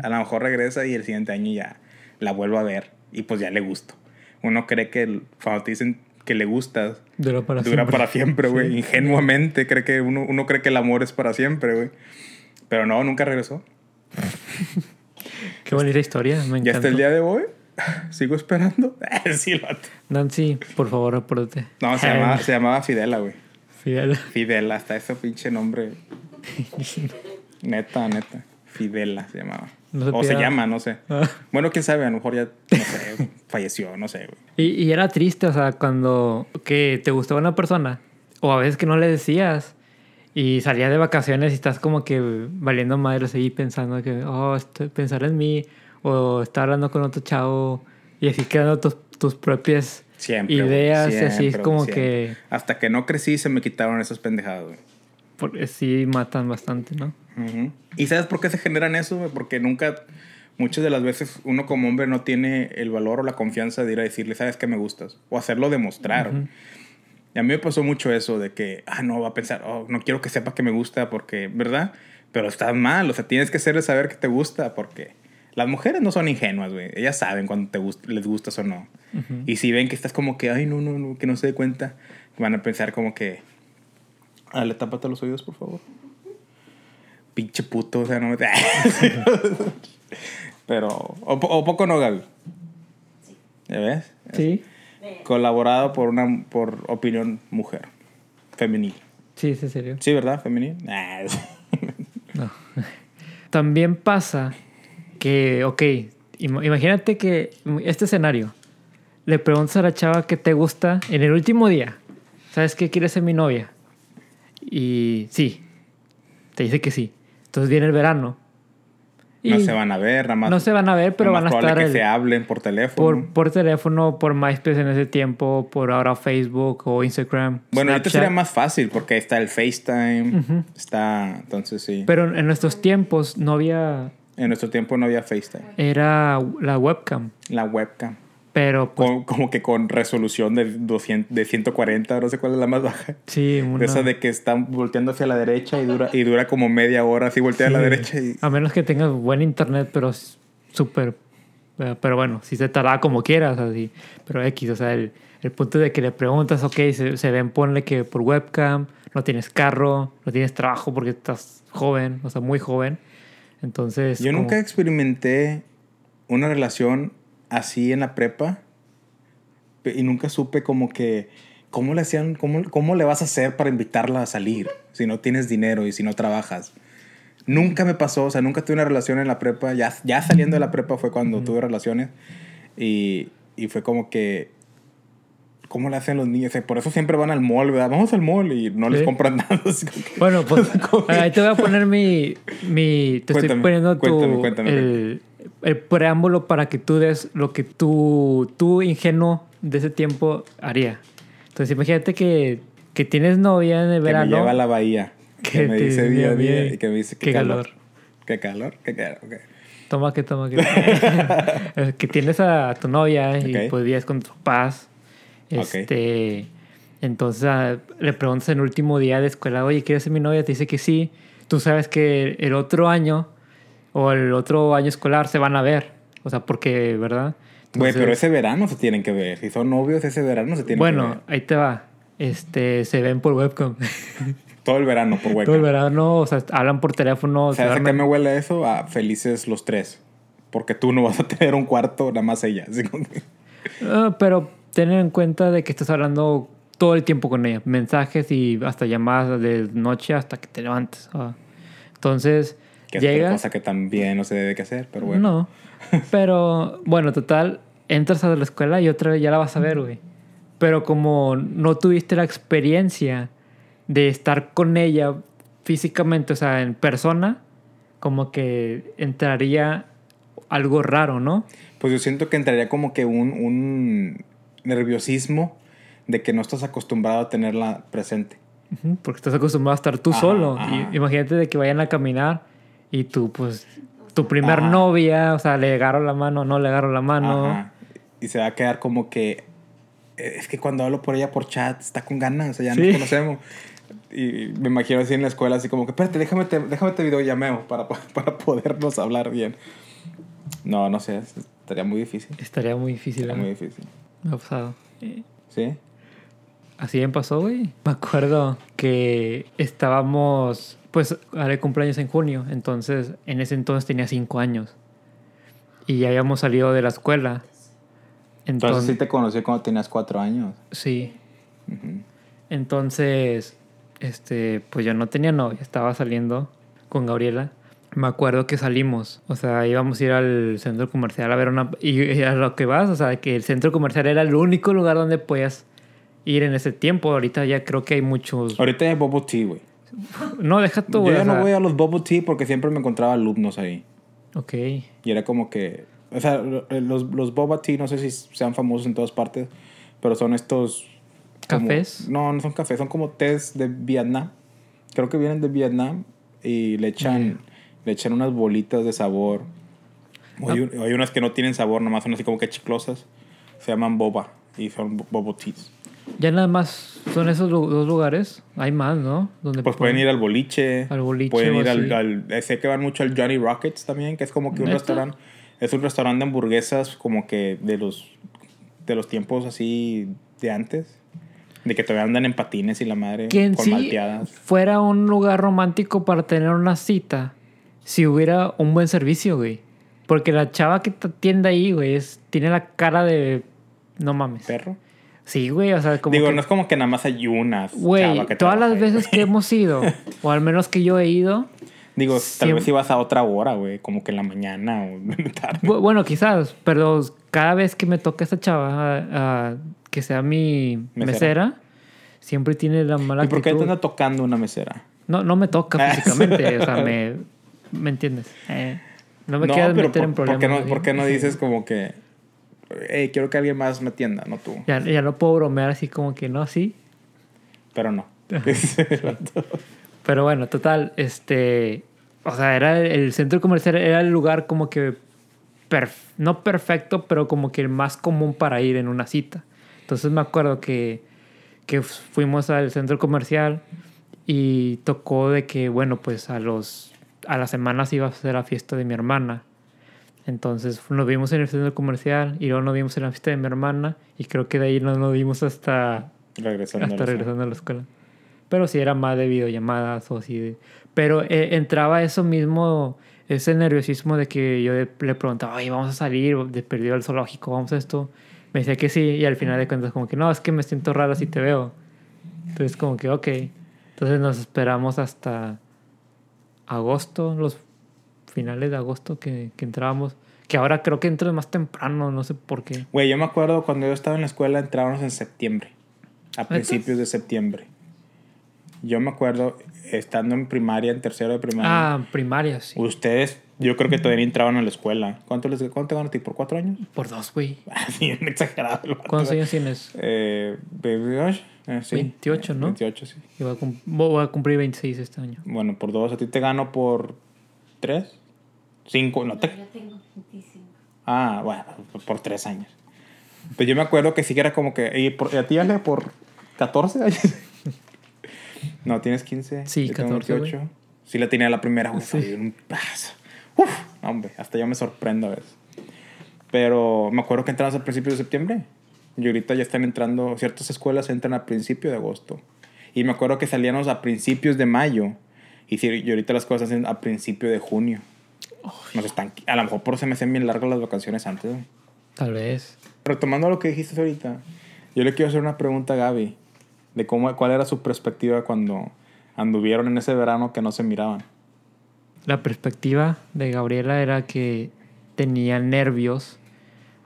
A lo mejor regresa y el siguiente año ya la vuelvo a ver y pues ya le gusto. Uno cree que cuando te dicen que le gustas, dura para dura siempre. para siempre, güey. Ingenuamente cree que uno, uno cree que el amor es para siempre, güey. Pero no, nunca regresó. Qué bonita historia, me encanta. Y hasta el día de hoy, <laughs> sigo esperando. <laughs> sí, lo Nancy, por favor, apúrate. No, se llamaba, <laughs> se llamaba Fidela, güey. Fidel. Fidela, hasta ese pinche nombre. <laughs> neta, neta. Fidela se llamaba. No se o se llama, no sé. Ah. Bueno, quién sabe, a lo mejor ya, no sé, <laughs> falleció, no sé. Y, y era triste, o sea, cuando que te gustaba una persona, o a veces que no le decías, y salías de vacaciones y estás como que valiendo madres ahí pensando que, oh, estoy, pensar en mí, o estar hablando con otro chavo, y así creando tus, tus propias Siempre. ideas, y así es siempre, como siempre. que, Hasta que no crecí se me quitaron esas pendejadas, güey. porque sí matan bastante, ¿no? Ujú. ¿Y sabes por qué se generan eso? güey? Porque nunca, muchas de las veces, uno como hombre no tiene el valor o la confianza de ir a decirle, ¿sabes que me gustas? O hacerlo demostrar. güey. Y a mí me pasó mucho eso de que, ah, no, va a pensar, oh, no quiero que sepa que me gusta porque, ¿verdad? Pero estás mal, o sea, tienes que hacerle saber que te gusta porque las mujeres no son ingenuas, güey. Ellas saben cuando te gust- les gustas o no. Y si ven que estás como que, ay, no, no, no, que no se dé cuenta, van a pensar como que, dale, tápate los oídos, por favor. Pinche puto, o sea, no me... <laughs> Pero, o, po- o poco no, Gaby. ¿Ya ves? Sí, Colaborado por una por opinión mujer. Femenil. sí, es en serio. Sí, ¿verdad? Femenil. Nah, <laughs> No. <laughs> También pasa que, ok, im- imagínate que este escenario, le preguntas a la chava que te gusta en el último día, ¿sabes qué quieres ser mi novia? Y sí, te dice que sí. Entonces viene el verano. Y no se van a ver, nada más. no se van a ver, pero van a estar que el- se hablen por teléfono. por, por teléfono, por MySpace en ese tiempo, por ahora Facebook o Instagram. bueno, ahorita Snapchat. sería más fácil porque está el FaceTime. Está, entonces sí. Pero en nuestros tiempos no había... en nuestro tiempo no había FaceTime. Era la webcam. La webcam. Pero pues, Con- como que con resolución de, 200, de 140, no sé cuál es la más baja. sí, una... De esa de que están volteando hacia la derecha y dura, y dura como media hora así voltea a la derecha y... A menos que tengas buen internet, pero súper. eh, Pero bueno, si se tarda como quieras, así. Pero X, o sea, el, el punto de que le preguntas, ok, se, se ven, ponle que por webcam, no tienes carro, no tienes trabajo porque estás joven, o sea, muy joven. Entonces. Yo como- nunca experimenté una relación así en la prepa y nunca supe como que cómo le hacían, cómo, cómo le vas a hacer para invitarla a salir si no tienes dinero y si no trabajas. Nunca me pasó, o sea, nunca tuve una relación en la prepa. Ya, ya saliendo de la prepa fue cuando tuve relaciones y, y fue como que ¿Cómo le hacen los niños? Sea, por eso siempre van al mall, ¿verdad? Vamos al mall y no les compran <laughs> nada. que- Bueno, pues <laughs> que- ahí te voy a poner mi. mi te Cuéntame, estoy poniendo tu, cuéntame, cuéntame, el, el preámbulo para que tú des lo que tú, tú ingenuo de ese tiempo haría. Entonces, imagínate que, que tienes novia en el que verano. me lleva a la bahía. Que, que me dice día a día bien, y que me dice qué qué calor. Qué calor, qué calor. Toma que toma que. <laughs> Eh, que tienes a tu novia y Ok. pues vives con tus papás. Este. Entonces ah, le preguntas en el último día de escuela, oye, ¿quieres ser mi novia? Te dice que sí. Tú sabes que el otro año o el otro año escolar se van a ver. O sea, porque, ¿verdad? Güey, pero ese verano se tienen que ver. Si son novios, ese verano se tienen que Bueno, ver. ahí te va. Este, se ven por webcam. <laughs> Todo el verano, por hueco. Todo el verano, o sea, hablan por teléfono. se ¿Sabes a qué me huele eso? A felices los tres. Porque tú no vas a <laughs> tener un cuarto, nada más ella. Así como que- Ah, pero tener en cuenta de que estás hablando todo el tiempo con ella. Mensajes y hasta llamadas de noche hasta que te levantes. ah. Entonces, Que es llegas... cosa que también no se debe que hacer, pero bueno. No. Pero, bueno, total, entras a la escuela y otra vez ya la vas a ver, güey. Pero como no tuviste la experiencia de estar con ella físicamente, o sea, en persona, como que entraría algo raro, ¿no? Pues yo siento que entraría como que un, un nerviosismo de que no estás acostumbrado a tenerla presente. Porque estás acostumbrado a estar tú Ajá, solo. ajá. Y imagínate de que vayan a caminar y tú, pues, tu primer Ajá. novia, o sea, le agarro la mano, no le agarro la mano. Y se va a quedar como que. eh, Es que cuando hablo por ella por chat está con ganas, o sea, ya Sí. nos conocemos. Y me imagino así en la escuela, así como que, espérate, déjame te, déjame te videollameo para, <laughs> para podernos hablar bien. No, no sé, estaría muy difícil. Estaría muy difícil. Estaría ¿no? muy difícil. Me ha pasado. ¿Sí? Así me pasó, güey. Me acuerdo que estábamos, pues, haré cumpleaños en junio. Entonces, en ese entonces tenía cinco años. Y ya habíamos salido de la escuela. Entonces Entonces, sí te conocí cuando tenías cuatro años. sí. Entonces, este, pues yo no tenía novia, estaba saliendo con Gabriela. Me acuerdo que salimos, o sea, íbamos a ir al centro comercial a ver una... Y a lo que vas, o sea, que el centro comercial era el único lugar donde podías ir en ese tiempo. Ahorita ya creo que hay muchos... Ahorita hay Bubble Tea, güey. No, deja tú, Yo ya no sea- voy a los Bubble Tea porque siempre me encontraba alumnos ahí. Ok. Y era como que. O sea, lo- los, los boba tea, no sé si sean famosos en todas partes, pero son estos. como- ¿Cafés? no, no son cafés, son como tés de Vietnam. Creo que vienen de Vietnam y le echan, le echan unas bolitas de sabor. O hay, un- hay unas que no tienen sabor, nomás son así como que chiclosas. Se llaman boba y son boba teas. Ya nada más son esos dos lugares. Hay más, ¿no? Donde Pues pueden ir al boliche. Al boliche Pueden ir al, al- eh, Sé que van mucho al Johnny Rockets también, que es como que un restaurante. Es un restaurante de hamburguesas como que de los, de los tiempos así de antes. De que todavía andan en patines y la madre que en con sí malteadas. fuera un lugar romántico para tener una cita si hubiera un buen servicio, güey. Porque la chava que te atiende ahí, güey, es, tiene la cara de... No mames. Perro. Sí, güey, o sea, como Digo, que- no es como que nada más hay una Güey, chava que todas las ahí, veces que hemos ido, <laughs> o al menos que yo he ido, Digo, tal siempre- vez ibas a otra hora, güey. Como que en la mañana o <laughs> en la tarde. bu- bueno, quizás, pero cada vez que me toca esta chava, a- que sea mi Mesera. mesera, siempre tiene la mala ¿Y por qué te actitud. anda tocando una mesera? No, no me toca <laughs> físicamente, o sea, me, ¿me entiendes? Eh, no me no, quieras meter por, en ¿por problemas. qué no, así. por qué no dices como que... Hey, quiero que alguien más me atienda, no tú. Ya, ya no puedo bromear así como que no, sí. Pero no. <laughs> Pero bueno, total, este... O sea, era el centro comercial, era el lugar como que... perf- no perfecto, pero como que el más común para ir en una cita. Entonces me acuerdo que, que fuimos al centro comercial y tocó de que, bueno, pues a los... A las semanas iba a ser la fiesta de mi hermana. Entonces nos vimos en el centro comercial y luego nos vimos en la fiesta de mi hermana y creo que de ahí no nos vimos hasta regresando. hasta a la- regresando a la escuela. Pero sí era más de videollamadas o así de... Pero eh, entraba eso mismo, ese nerviosismo de que yo le preguntaba, oye, vamos a salir, de perdido al zoológico, vamos a esto. Me decía que sí y al final de cuentas como que no, es que me siento raro si te veo. Entonces como que ok. Entonces nos esperamos hasta agosto, los finales de agosto que, que entrábamos. Que ahora creo que entro más temprano, no sé por qué. Güey, yo me acuerdo cuando yo estaba en la escuela entrábamos en septiembre. A principios de septiembre. Yo me acuerdo estando en primaria, en tercero de primaria. Ah, primaria, sí. Ustedes, yo creo que todavía entraban a la escuela. ¿Cuánto les cuánto a ti? ¿Por cuatro años? Por dos, güey. <laughs> Bien exagerado. el vato. ¿Cuántos años tienes? Eh, 28. eh, sí. 28, ¿no? 28, sí. Yo voy a, voy a cumplir 26 este año. Bueno, por dos. ¿A ti te gano por tres? Cinco. No te... Yo tengo 25. Ah, bueno, por tres años. Pues yo me acuerdo que sí que era como que... ¿Y, por, ¿y a ti, Ale, por 14 años? <laughs> no, tienes 15. Sí, yo tengo 14, güey. 28. Sí la tenía la primera, güey. Sí. Un paso. Uf, hombre, hasta yo me sorprendo a veces. Pero me acuerdo que entramos a principios de septiembre. Y ahorita ya están entrando... Ciertas escuelas entran a principio de agosto. Y me acuerdo que salíamos a principios de mayo. Y, y ahorita las cosas hacen a principio de junio. Nos están, a lo mejor por se me hacen bien largas las vacaciones antes. güey. Tal vez. Retomando lo que dijiste ahorita, yo le quiero hacer una pregunta a Gaby. De cómo, cuál era su perspectiva cuando anduvieron en ese verano que no se miraban. La perspectiva de Gabriela era que tenía nervios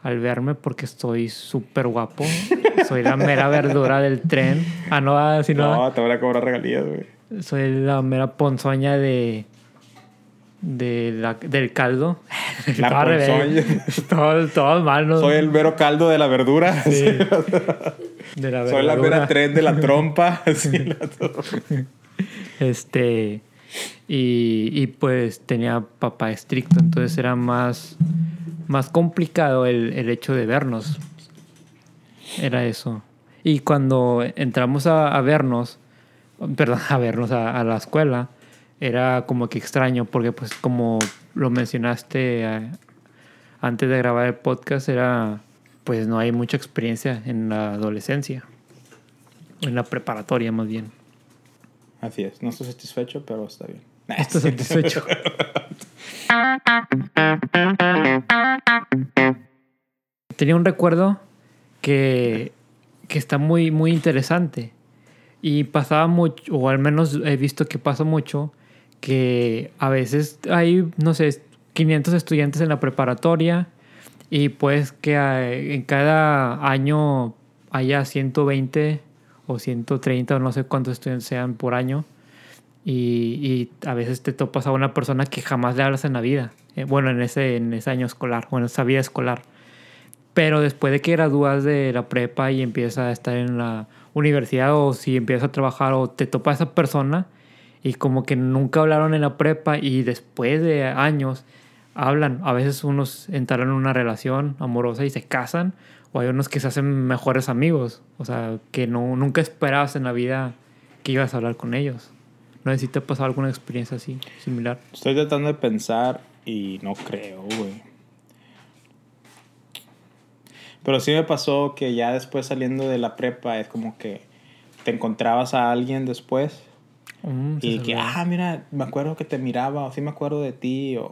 al verme porque estoy súper guapo. Soy la mera verdura del tren. Ah, no, ah, si no. No, te van a cobrar regalías, güey. Soy la mera ponzoña de. de la, del caldo. La Todo ponzoña. <laughs> todo, todo mal, ¿no? Soy el mero caldo de la verdura. Sí. <laughs> De la Soy la mera tren de la trompa. <laughs> Sí, la- Este. Y, pues tenía papá estricto, entonces era más, más complicado el, el hecho de vernos. Era eso. Y cuando entramos a, vernos, perdón, a vernos a, a la escuela, era como que extraño, porque pues como lo mencionaste eh, antes de grabar el podcast, era pues no hay mucha experiencia en la adolescencia, en la preparatoria más bien. Así es. No estoy satisfecho, pero está bien. Estoy satisfecho. <laughs> Tenía un recuerdo que, que está muy, muy interesante. Y pasaba mucho, o al menos he visto que pasa mucho, que a veces hay, no sé, 500 estudiantes en la preparatoria y pues que hay- en cada año haya 120 o 130 o no sé cuántos estudiantes sean por año. Y, y a veces te topas a una persona que jamás le hablas en la vida. Eh, bueno, en ese, en ese año escolar, o en esa vida escolar. Pero después de que gradúas de la prepa y empiezas a estar en la universidad o si empiezas a trabajar o te topa esa persona y como que nunca hablaron en la prepa y después de años hablan. A veces unos entraron en una relación amorosa y se casan o hay unos que se hacen mejores amigos. O sea, que no, nunca esperabas en la vida que ibas a hablar con ellos. No sé si te ha pasado alguna experiencia así, similar. Estoy tratando de pensar y no creo, güey. Pero sí me pasó que ya después saliendo de la prepa es como que te encontrabas a alguien después Mm, y que, ah, mira, me acuerdo que te miraba o sí me acuerdo de ti o...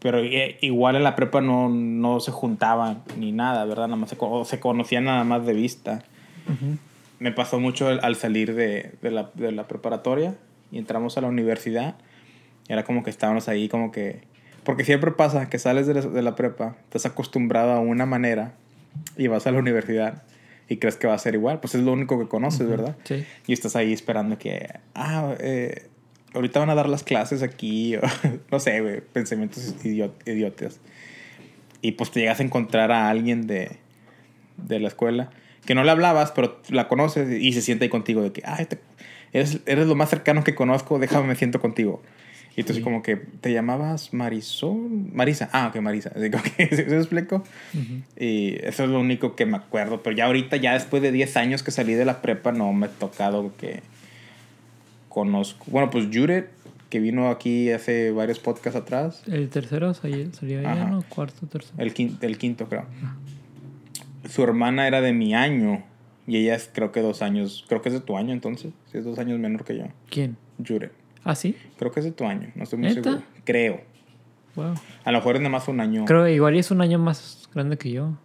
Pero i- igual en la prepa no, no se juntaban ni nada, ¿verdad? Nada más se, se conocían nada más de vista. Ujú. Me pasó mucho al, al salir de, de la, de la preparatoria y entramos a la universidad. Y era como que estábamos ahí como que... Porque siempre pasa que sales de la, de la prepa, estás acostumbrado a una manera y vas a la universidad y crees que va a ser igual. Pues es lo único que conoces, ¿verdad? Sí. Y estás ahí esperando que... Ah, eh, ahorita van a dar las clases aquí. O, <laughs> no sé, güey. Pensamientos idiot- idiotas. Y pues te llegas a encontrar a alguien de, de la escuela que no le hablabas, pero la conoces y se siente ahí contigo de que, ay, te- eres, eres lo más cercano que conozco, déjame me siento contigo. Y entonces Sí. como que te llamabas Marisol, Marisa, ah, ok, Marisa, así como que, ¿se, se explico? Ujú. Y eso es lo único que me acuerdo, pero ya ahorita, ya después de 10 años que salí de la prepa, no me ha tocado que conozco, bueno, pues Juret, que vino aquí hace varios podcasts atrás, El tercero salió, salió ya, Ajá. ¿no? Cuarto, tercero. el quinto, el quinto creo. Su hermana era de mi año y ella es creo que dos años, creo que es de tu año entonces, si es dos años menor que yo. ¿Quién? Jure, ¿Ah, sí? creo que es de tu año, no estoy muy ¿Neta? seguro. Creo. Wow. A lo mejor es nada más un año. Creo que igual es un año más grande que yo.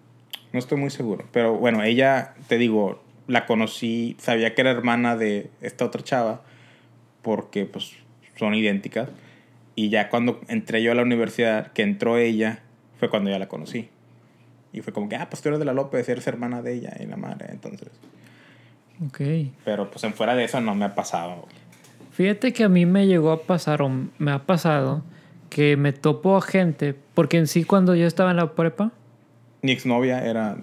No estoy muy seguro. Pero bueno, ella, te digo, la conocí, sabía que era hermana de esta otra chava, porque pues son idénticas. Y ya cuando entré yo a la universidad, que entró ella, fue cuando ya la conocí. Y fue como que, ah, pues tú eres de la López, eres hermana de ella y la madre, entonces. Ok. Pero pues en fuera de eso no me ha pasado. Fíjate que a mí me llegó a pasar, o me ha pasado, que me topo a gente, porque en sí cuando yo estaba en la prepa, Mi exnovia era.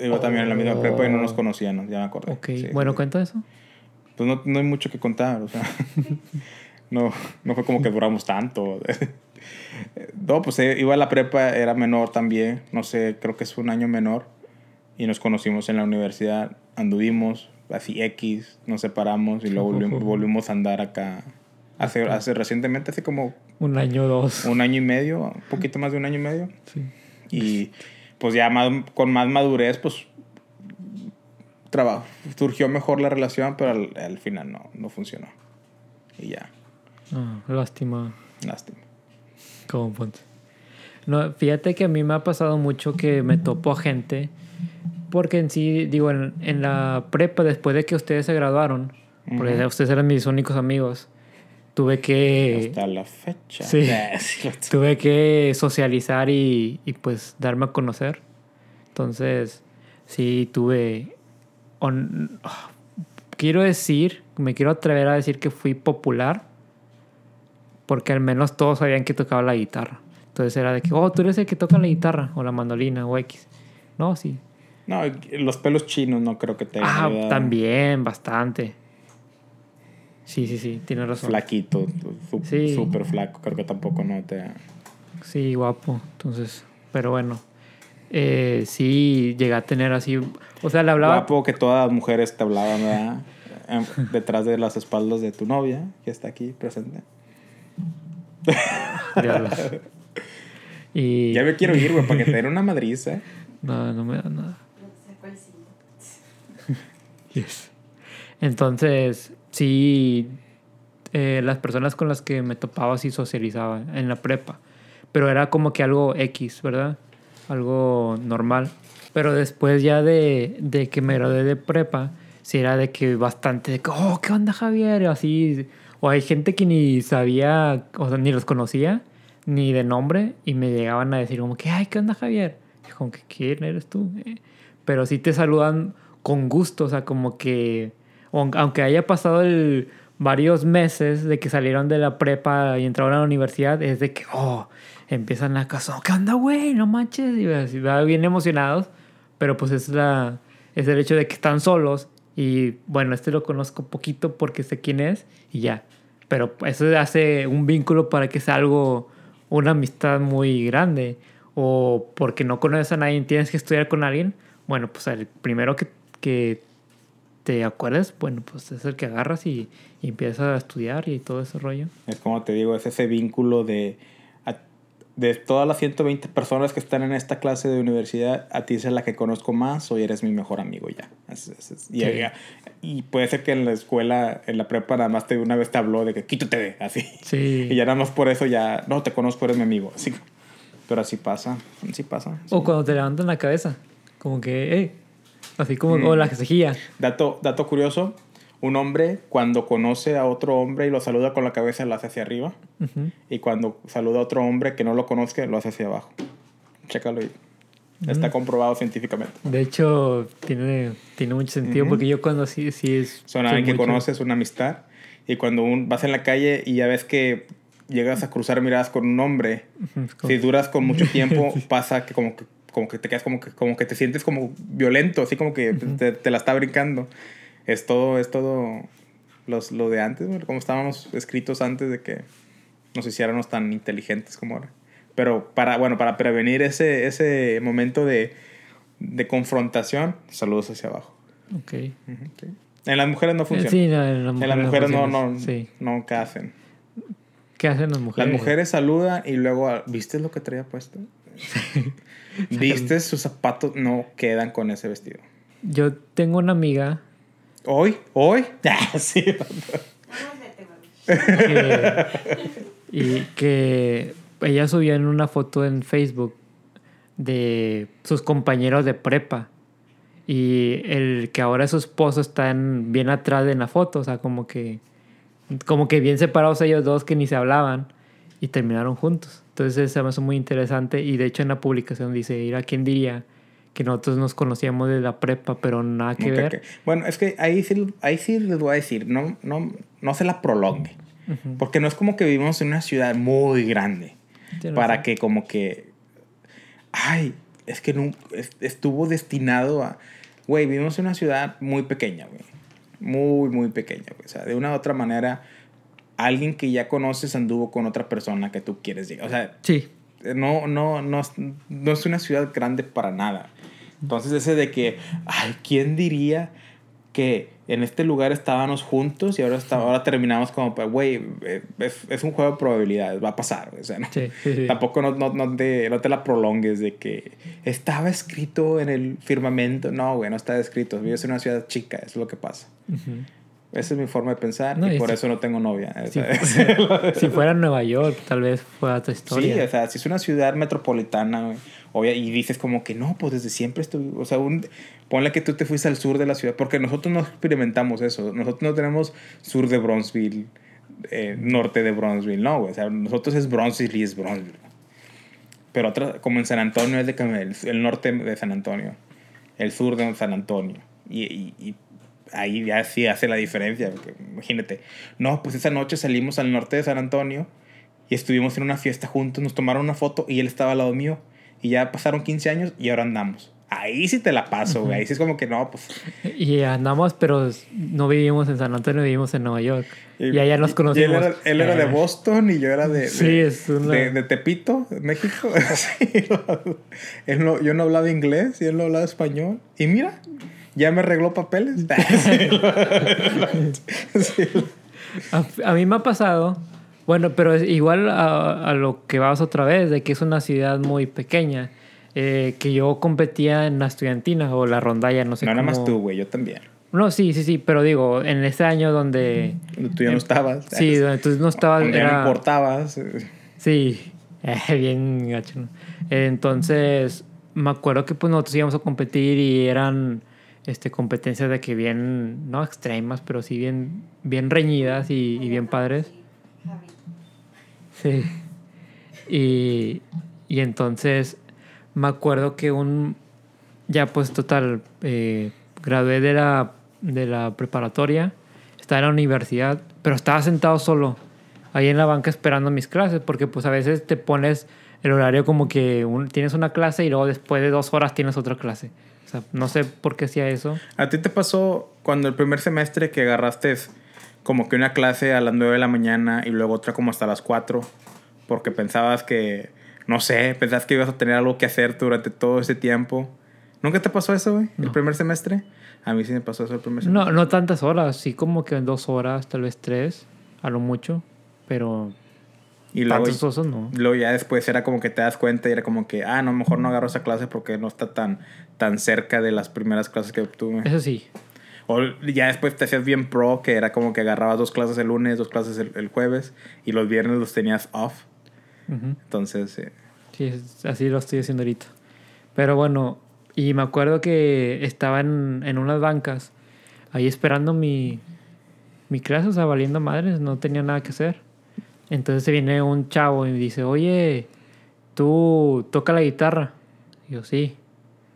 Iba también en la misma prepa y no nos conocíamos, ya me acordé. ok, sí, bueno, sí. cuenta eso. Pues no, no hay mucho que contar, o sea. <laughs> no, no fue como que duramos tanto. <laughs> no, pues eh, iba a la prepa, era menor también, no sé, creo que es un año menor. Y nos conocimos en la universidad, anduvimos, así X, nos separamos y luego volvimos, volvimos a andar acá. Hace, hace recientemente, hace como Un año o dos. un año y medio, un poquito más de un año y medio. Sí. Y pues ya más, con más madurez, pues trabajo. Surgió mejor la relación, pero al, al final no, no funcionó. Y ya, Ah, lástima. lástima. Como ponte. No, fíjate que a mí me ha pasado mucho que me topo a gente, porque en sí, digo, en, en la prepa, después de que ustedes se graduaron, porque Ujú. ustedes eran mis únicos amigos, tuve que... Hasta la fecha. sí. <laughs> Tuve que socializar y, y, pues darme a conocer. Entonces, sí tuve... on- quiero decir, me quiero atrever a decir que fui popular, porque al menos todos sabían que tocaba la guitarra. Entonces era de que, oh, tú eres el que toca la guitarra o la mandolina o X. No, sí. No, los pelos chinos no creo que te Ah, también, bastante. Sí, sí, sí, tienes razón. Flaquito, súper flaco, creo que tampoco no te... Sí, guapo, entonces, pero bueno. Eh, sí, llegué a tener así, o sea, le hablaba... Guapo que todas las mujeres te hablaban, ¿verdad? Detrás de las espaldas de tu novia, que está aquí presente. <laughs> y... Ya me quiero ir, güey, para que te den una <laughs> madriza. No, no me da nada. <laughs> yes. Entonces, sí, eh, las personas con las que me topaba sí socializaba en la prepa. Pero era como que algo X, ¿verdad? Algo normal. Pero después ya de, de que me gradué de prepa, sí era de que bastante de que, oh, ¿qué onda Javier? Así, o hay gente que ni sabía, o sea, ni los conocía, ni de nombre, y me llegaban a decir como que, ay, ¿qué onda Javier? Y como que, ¿quién eres tú? Eh, pero sí te saludan con gusto, o sea, como que aunque haya pasado varios meses de que salieron de la prepa y entraron a la universidad, es de que, oh, empiezan a casar, ¿qué onda, güey? No manches, y así, bien emocionados, pero pues es, la, es el hecho de que están solos y bueno, este lo conozco poquito porque sé quién es y ya, pero eso hace un vínculo para que sea algo, una amistad muy grande o porque no conoces a nadie, tienes que estudiar con alguien, bueno, pues el primero que, que te acuerdas, bueno, pues es el que agarras y, y empiezas a estudiar y todo ese rollo. Es como te digo, es ese vínculo de, de todas las 120 personas que están en esta clase de universidad, a ti es la que conozco más o eres mi mejor amigo ya. y, puede ser que en la escuela, en la prepa, nada más te, una vez te habló de que quítate de, así. Sí. <laughs> Y ya nada más por eso ya, no, te conozco, eres mi amigo. Así, pero así pasa, así pasa. O cuando te levantan la cabeza, como que, hey, Así como mm. la cejilla. Dato, dato curioso, un hombre cuando conoce a otro hombre y lo saluda con la cabeza lo hace hacia arriba. Y cuando saluda a otro hombre que no lo conozca lo hace hacia abajo. Chécalo ahí. Está comprobado científicamente. De hecho, tiene, tiene mucho sentido porque yo cuando sí, sí es... Son alguien que conoces, una amistad. Y cuando un, vas en la calle y ya ves que llegas a cruzar miradas con un hombre, si duras con mucho <laughs> tiempo, pasa que como que como que te quedas como que, como que te sientes como violento, así como que te, te, la está brincando. Es todo, es todo los, lo de antes, como estábamos escritos antes de que nos hiciéramos tan inteligentes como ahora. Pero para, bueno, para prevenir ese, ese momento de, de confrontación, saludos hacia abajo. Ok. En las mujeres no funciona. Sí, en las mujeres, no, no, sí. no, ¿qué hacen? ¿Qué hacen las mujeres? Las mujeres saludan y luego, ¿viste lo que traía puesto? <laughs> Viste, sus zapatos no quedan con ese vestido. Yo tengo una amiga. ¿Hoy? ¿Hoy? <laughs> sí. y que ella subió en una foto en Facebook de sus compañeros de prepa. Y el que ahora es su esposo están bien atrás de la foto, o sea, como que como que bien separados ellos dos que ni se hablaban y terminaron juntos. Entonces se me hace muy interesante y de hecho en la publicación dice, ir a quién diría que nosotros nos conocíamos de la prepa, pero nada que ver. Bueno, es que ahí sí, ahí sí les voy a decir, no, no, no se la prolongue, porque no es como que vivimos en una ciudad muy grande, para que como que, ay, es que no, estuvo destinado a, güey, vivimos en una ciudad muy pequeña, güey, muy, muy pequeña, o sea, de una u otra manera alguien que ya conoces anduvo con otra persona que tú quieres llegar. O sea, sí. no, no, no, no es una ciudad grande para nada. Entonces ese de que, ay, ¿quién diría que en este lugar estábamos juntos y ahora, está, ahora terminamos como, pues, güey, eh, es, es, un juego de probabilidades, va a pasar. O sea, ¿no? sí, tampoco no, no, no, te, no te la prolongues de que estaba escrito en el firmamento. No, güey, no está escrito. Vives en una ciudad chica, es lo que pasa. Esa es mi forma de pensar y, por eso no tengo novia. <laughs> Si, fuera Nueva York, tal vez fuera otra historia. Sí, o sea, si es una ciudad metropolitana y dices como que no, pues desde siempre estoy, o sea, un, ponle que tú te fuiste al sur de la ciudad, porque nosotros no experimentamos eso, nosotros no tenemos sur de Bronzeville, eh, norte de Bronzeville, no, o sea, nosotros es Bronzeville y es Bronzeville. Pero otra, como en San Antonio es de el, el norte de San Antonio, el sur de San Antonio. Y, y, y ahí ya sí hace la diferencia. Porque, imagínate, no, pues esa noche salimos al norte de San Antonio Y estuvimos en una fiesta juntos, nos tomaron una foto y él estaba al lado mío. Y ya pasaron 15 años y ahora andamos. Ahí sí te la paso, güey. Ahí sí es como que no, pues. Y andamos, pero no vivimos en San Antonio, vivimos en Nueva York. Y, allá nos conocimos. él, era, él era, de Boston y yo era de, de, Sí, es una- de, de Tepito, México. <laughs> Sí, él no- yo no hablaba inglés y él no hablaba español. Y mira, ya me arregló papeles. <laughs> Sí. <laughs> A, a mí me ha pasado, bueno, pero es igual a, a lo que vas otra vez, de que es una ciudad muy pequeña, eh, que yo competía en la estudiantina o la rondalla, no sé No, nada más cómo- tú, güey, yo también. No, sí, sí, sí, pero digo, en ese año donde... Tú ya no estabas. Sí, <laughs> donde tú no estabas... Donde ya era- no importabas. Sí, <laughs> eh, bien gacho. ¿no? Entonces, me acuerdo que pues nosotros íbamos a competir y eran este, competencias de que bien, no extremas, pero sí bien, bien reñidas y, y bien padres. Sí. Y, y entonces me acuerdo que un, ya pues total, eh, gradué de la, de la preparatoria, estaba en la universidad, pero estaba sentado solo ahí en la banca esperando mis clases, porque pues a veces te pones el horario como que un- tienes una clase y luego después de dos horas tienes otra clase. O sea, no sé por qué hacía eso. ¿A ti te pasó cuando el primer semestre que agarraste como que una clase a las 9 de la mañana y luego otra como hasta las 4? Porque pensabas que, no sé, pensabas que ibas a tener algo que hacer durante todo ese tiempo. ¿Nunca te pasó eso, güey? ¿El primer semestre? A mí sí me pasó eso el primer semestre. No, no tantas horas, sí como que en dos horas, tal vez tres, a lo mucho, pero y luego, osos no. luego ya después era como que te das cuenta y era como que, ah, no, mejor no agarro esa clase porque no está tan, tan cerca de las primeras clases que obtuve. Eso sí. O ya después te hacías bien pro, que era como que agarrabas dos clases el lunes, dos clases el, el jueves y los viernes los tenías off. Ujú. Entonces, eh, Sí, así lo estoy haciendo ahorita. Pero bueno, y me acuerdo que estaba en, en unas bancas, ahí esperando mi, mi clase, o sea, valiendo madres, no tenía nada que hacer. Entonces se viene un chavo y me dice, oye, tú toca la guitarra. Y yo, sí.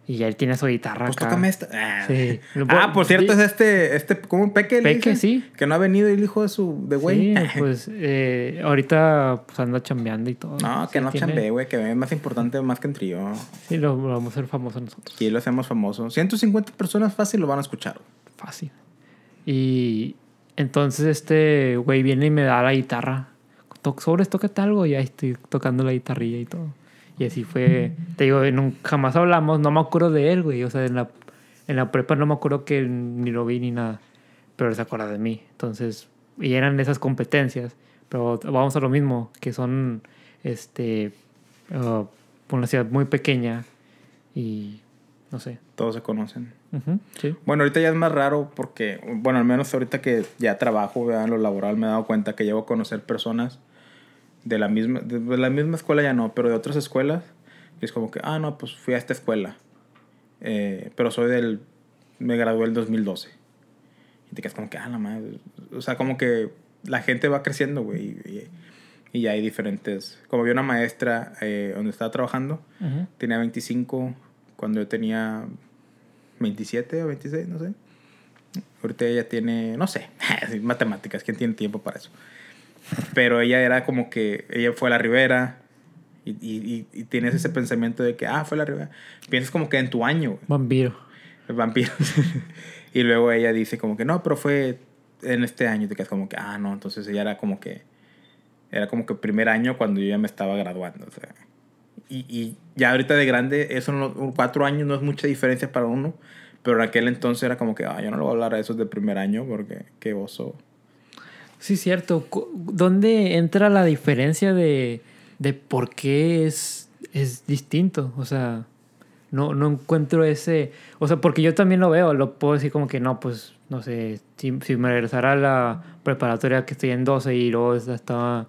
Y ya él tiene su guitarra pues acá. tócame esta. Ah. Sí. Ah, por cierto, es Sí. este, este, ¿cómo? Peque. Peque, sí. Que no ha venido el hijo de su, de güey. Sí, <laughs> pues eh, ahorita pues anda chambeando y todo. no, que Sí, no tiene- chambee, güey, que es más importante más que en trío. Sí, lo, lo vamos a hacer famoso nosotros. Aquí lo hacemos famoso. 150 personas fácil lo van a escuchar. Fácil. Y entonces este güey viene y me da la guitarra. Sobres, tócate algo. Y ahí estoy tocando la guitarrilla y todo. Y así fue. Te digo, nun- jamás hablamos. No me acuerdo de él, güey. O sea, en la, en la prepa no me acuerdo que ni lo vi ni nada. Pero él se acuerda de mí. Entonces, y eran esas competencias. Pero vamos a lo mismo, que son este uh, una ciudad muy pequeña. Y no sé. Todos se conocen. Sí. Bueno, ahorita ya es más raro porque, bueno, al menos ahorita que ya trabajo ¿verdad? en lo laboral me he dado cuenta que llevo a conocer personas de la misma, de la misma escuela ya no, pero de otras escuelas. Y es como que, ah, no, pues fui a esta escuela. Eh, pero soy del, me gradué el 2012. Y te quedas como que, ah, la madre. O sea, como que la gente va creciendo, güey. Y, y ya hay diferentes. Como vi una maestra eh, donde estaba trabajando, Ujú. tenía 25 cuando yo tenía 27 o 26, no sé. Ahorita ella tiene, no sé, <laughs> matemáticas, ¿quién tiene tiempo para eso? Pero ella era como que, ella fue a la Ribera y, y, y, tienes ese pensamiento de que, ah, fue a la Ribera. Piensas como que en tu año, güey, Vampiro. el vampiro. <laughs> y luego ella dice como que, no, pero fue en este año. Y te quedas como que, ah, no, entonces ella era como que, era como que primer año cuando yo ya me estaba graduando, o sea. Y, y ya ahorita de grande, eso no, cuatro años no es mucha diferencia para uno. Pero en aquel entonces era como que, ah, yo no le voy a hablar a esos de primer año porque qué oso. Sí, cierto. ¿Dónde entra la diferencia de, de por qué es, es distinto? O sea, no, no encuentro ese... O sea, porque yo también lo veo, lo puedo decir como que no, pues, no sé, si, si me regresara a la preparatoria que estoy en 12 y luego esta estaba...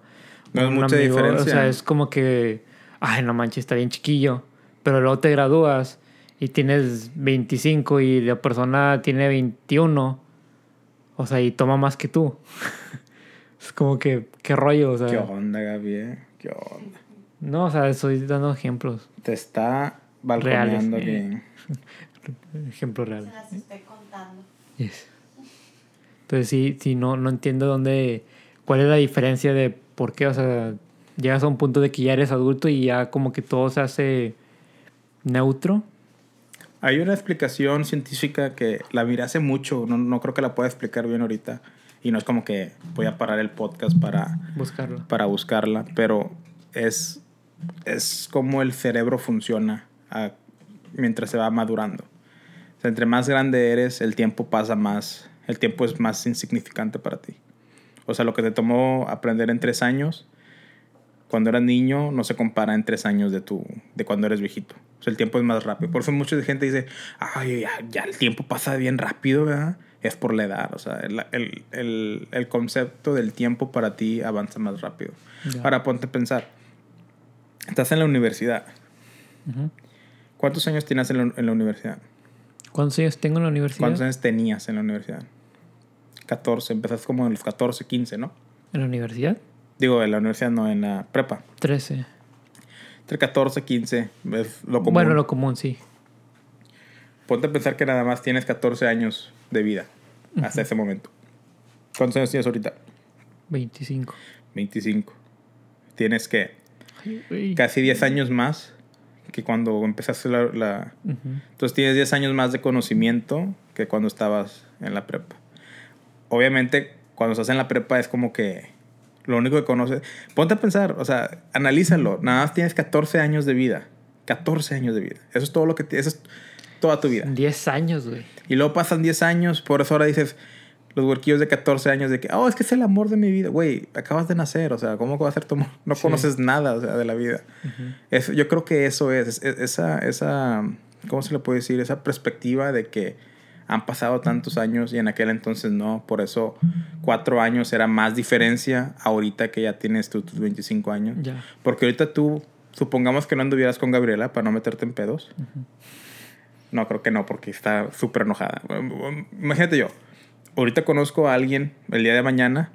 No es mucha O diferencia. sea, es como que, ay, no manches, está bien chiquillo. Pero luego te gradúas y tienes 25 y la persona tiene 21. O sea, y toma más que tú. <laughs> es como que, ¿qué rollo? O sea, ¿Qué onda, Gaby? eh? ¿Qué onda? no, o sea, estoy dando ejemplos. Te está balconeando Reales, aquí. <laughs> Ejemplos Se las estoy contando. Yes. Entonces sí, sí no, no entiendo dónde, cuál es la diferencia de por qué, o sea, Llegas a un punto de que ya eres adulto y ya como que todo se hace neutro. Hay una explicación científica que la miré hace mucho, no, no creo que la pueda explicar bien ahorita. Y no es como que voy a parar el podcast para buscarla, para buscarla pero es, es como el cerebro funciona a, mientras se va madurando. O sea, entre más grande eres, el tiempo pasa más, el tiempo es más insignificante para ti. O sea, lo que te tomó aprender en tres años, cuando eras niño, no se compara en tres años de, tu, de cuando eres viejito. O sea, el tiempo es más rápido. Por eso mucha gente dice, ay, ya, ya el tiempo pasa bien rápido, ¿verdad? Es por la edad. O sea, el, el, el, el concepto del tiempo para ti avanza más rápido. Ya. Ahora ponte a pensar. Estás en la universidad. Ujú. ¿Cuántos años tienes en la, en la universidad? ¿Cuántos años tengo en la universidad? ¿Cuántos años tenías en la universidad? 14. Empezaste como en los 14, 15, ¿no? ¿En la universidad? Digo, en la universidad no, en la prepa. 13. Entre 14, 15 es lo común. Bueno, lo común, sí. Ponte a pensar que nada más tienes 14 años de vida hasta ese momento. ¿Cuántos años tienes ahorita? 25. 25. Tienes que casi 10 años más que cuando empezaste la, la- Ujú. Entonces tienes 10 años más de conocimiento que cuando estabas en la prepa. Obviamente, cuando estás en la prepa es como que lo único que conoces... Ponte a pensar, o sea, analízalo. Nada más tienes 14 años de vida. 14 años de vida. Eso es todo lo que... Eso es toda tu vida. 10 años, güey. Y luego pasan 10 años, por eso ahora dices, los huerquillos de 14 años de que, oh, es que es el amor de mi vida. Güey, acabas de nacer, o sea, ¿cómo va a ser tu amor? <laughs> No Sí. conoces nada, o sea, de la vida. Es- yo creo que eso es, es- esa, esa, ¿cómo se le puede decir? Esa perspectiva de que han pasado tantos años y en aquel entonces no. Por eso cuatro años era más diferencia ahorita que ya tienes tú tus 25 años. Ya. Porque ahorita tú, supongamos que no anduvieras con Gabriela para no meterte en pedos. No, creo que no, porque está súper enojada. Imagínate yo, ahorita conozco a alguien el día de mañana,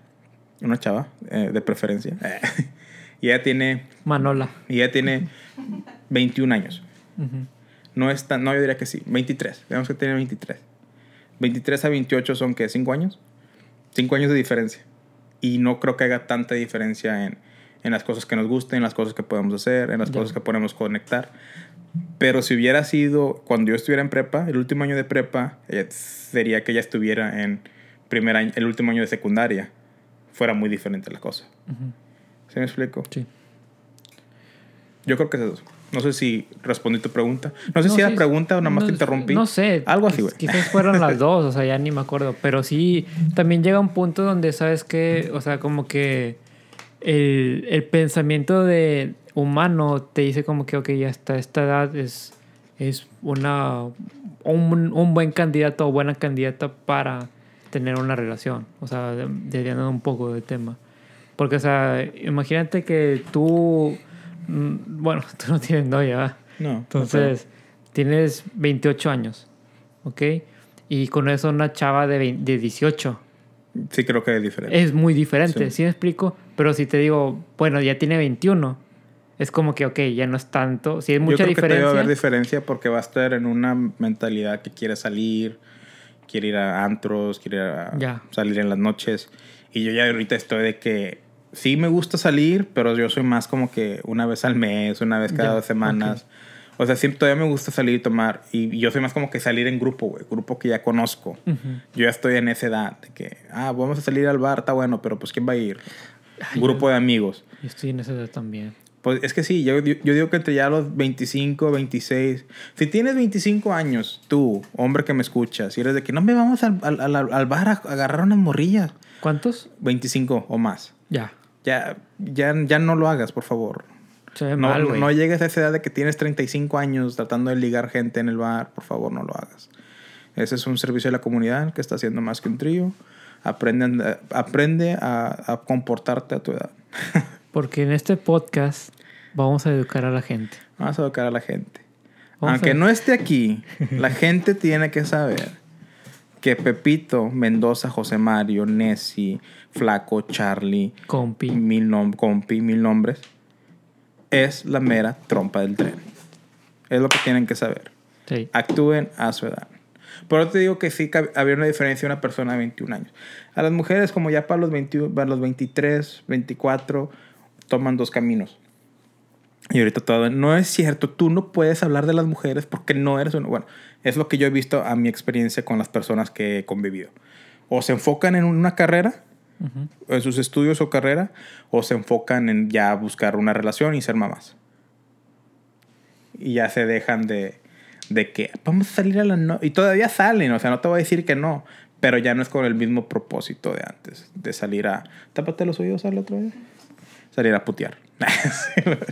una chava, eh, de preferencia, <laughs> y ella tiene, Manola. y ella tiene 21 años. No es tan, no, yo diría que sí, 23, digamos que tiene 23. 23 a 28 son, ¿qué? ¿5 años? 5 años de diferencia. Y no creo que haga tanta diferencia en, en las cosas que nos gusten, en las cosas que podemos hacer, en las cosas que podemos conectar. Pero si hubiera sido cuando yo estuviera en prepa, el último año de prepa, ella- sería que ella estuviera en primer año, el último año de secundaria. Fuera muy diferente la cosa. Ujú. ¿Sí me explico? Sí. Yo creo que es eso. No sé si respondí tu pregunta. No sé No, si era sí, pregunta o nada más no, te interrumpí. No sé. Algo así, Quiz- güey. Quizás fueron las <laughs> dos, o sea, ya ni me acuerdo. Pero sí, también llega un punto donde sabes que, o sea, como que el, el pensamiento de humano te dice como que, ok, hasta esta edad es, es una, un, un buen candidato o buena candidata para tener una relación. O sea, de- desviando un poco del tema. Porque, o sea, imagínate que tú, mm, bueno, <laughs> tú no tienes novia, ¿verdad? No. Entonces, tienes 28 años, ¿ok? Y con eso una chava de, 20 de 18. Sí, creo que es diferente. Es muy diferente, Sí. ¿sí. me explico? Pero si te digo, bueno, ya tiene 21, es como que, ok, ya no es tanto. Si hay Yo mucha creo que debe diferencia. haber diferencia porque va a estar en una mentalidad que quiere salir, quiere ir a antros, quiere ir a Ya. salir en las noches. Y yo ya ahorita estoy de que sí me gusta salir, pero yo soy más como que una vez al mes, una vez cada Ya, dos semanas. O sea, siempre todavía me gusta salir y tomar. Y yo soy más como que salir en grupo, güey. Grupo que ya conozco. Ujú. Yo ya estoy en esa edad de que, ah, vamos a salir al bar, está bueno, pero pues ¿quién va a ir? Ay, grupo de amigos. Yo estoy en esa edad también. Pues es que sí, yo, yo digo que entre ya los 25, 26. Si tienes 25 años, tú, hombre que me escuchas, y eres de que no me vamos al, al, al- al bar a agarrar unas morrillas. ¿Cuántos? 25 o más. Ya. Ya, ya, ya no lo hagas, por favor. Se No, mal, no llegues a esa edad de que tienes 35 años tratando de ligar gente en el bar. Por favor, no lo hagas. Ese es un servicio de la comunidad que está haciendo más que un trío. Aprende, a- aprende a, a comportarte a tu edad. <laughs> Porque en este podcast vamos a educar a la gente. Vamos a educar a la gente. Vamos Aunque a- no esté aquí, la <laughs> gente tiene que saber que Pepito, Mendoza, José Mario, Nessie, Flaco, Charlie, Compi. mil nom compi, mil nombres, es la mera trompa del tren. Es lo que tienen que saber. Sí. Actúen a su edad. Por eso te digo que sí había una diferencia de una persona de 21 años. A las mujeres, como ya para los, 21, para los 23, 24, toman dos caminos. Y ahorita todo, no es cierto, tú no puedes hablar de las mujeres porque no eres uno. Bueno, es lo que yo he visto a mi experiencia con las personas que he convivido. O se enfocan en una carrera, en sus estudios o carrera, o se enfocan en ya buscar una relación y ser mamás. Y ya se dejan de, de que vamos a salir a la no y todavía salen, o sea, no te voy a decir que no, pero ya no es con el mismo propósito de antes, de salir a tápate los oídos al otro día, salir a putear. <laughs>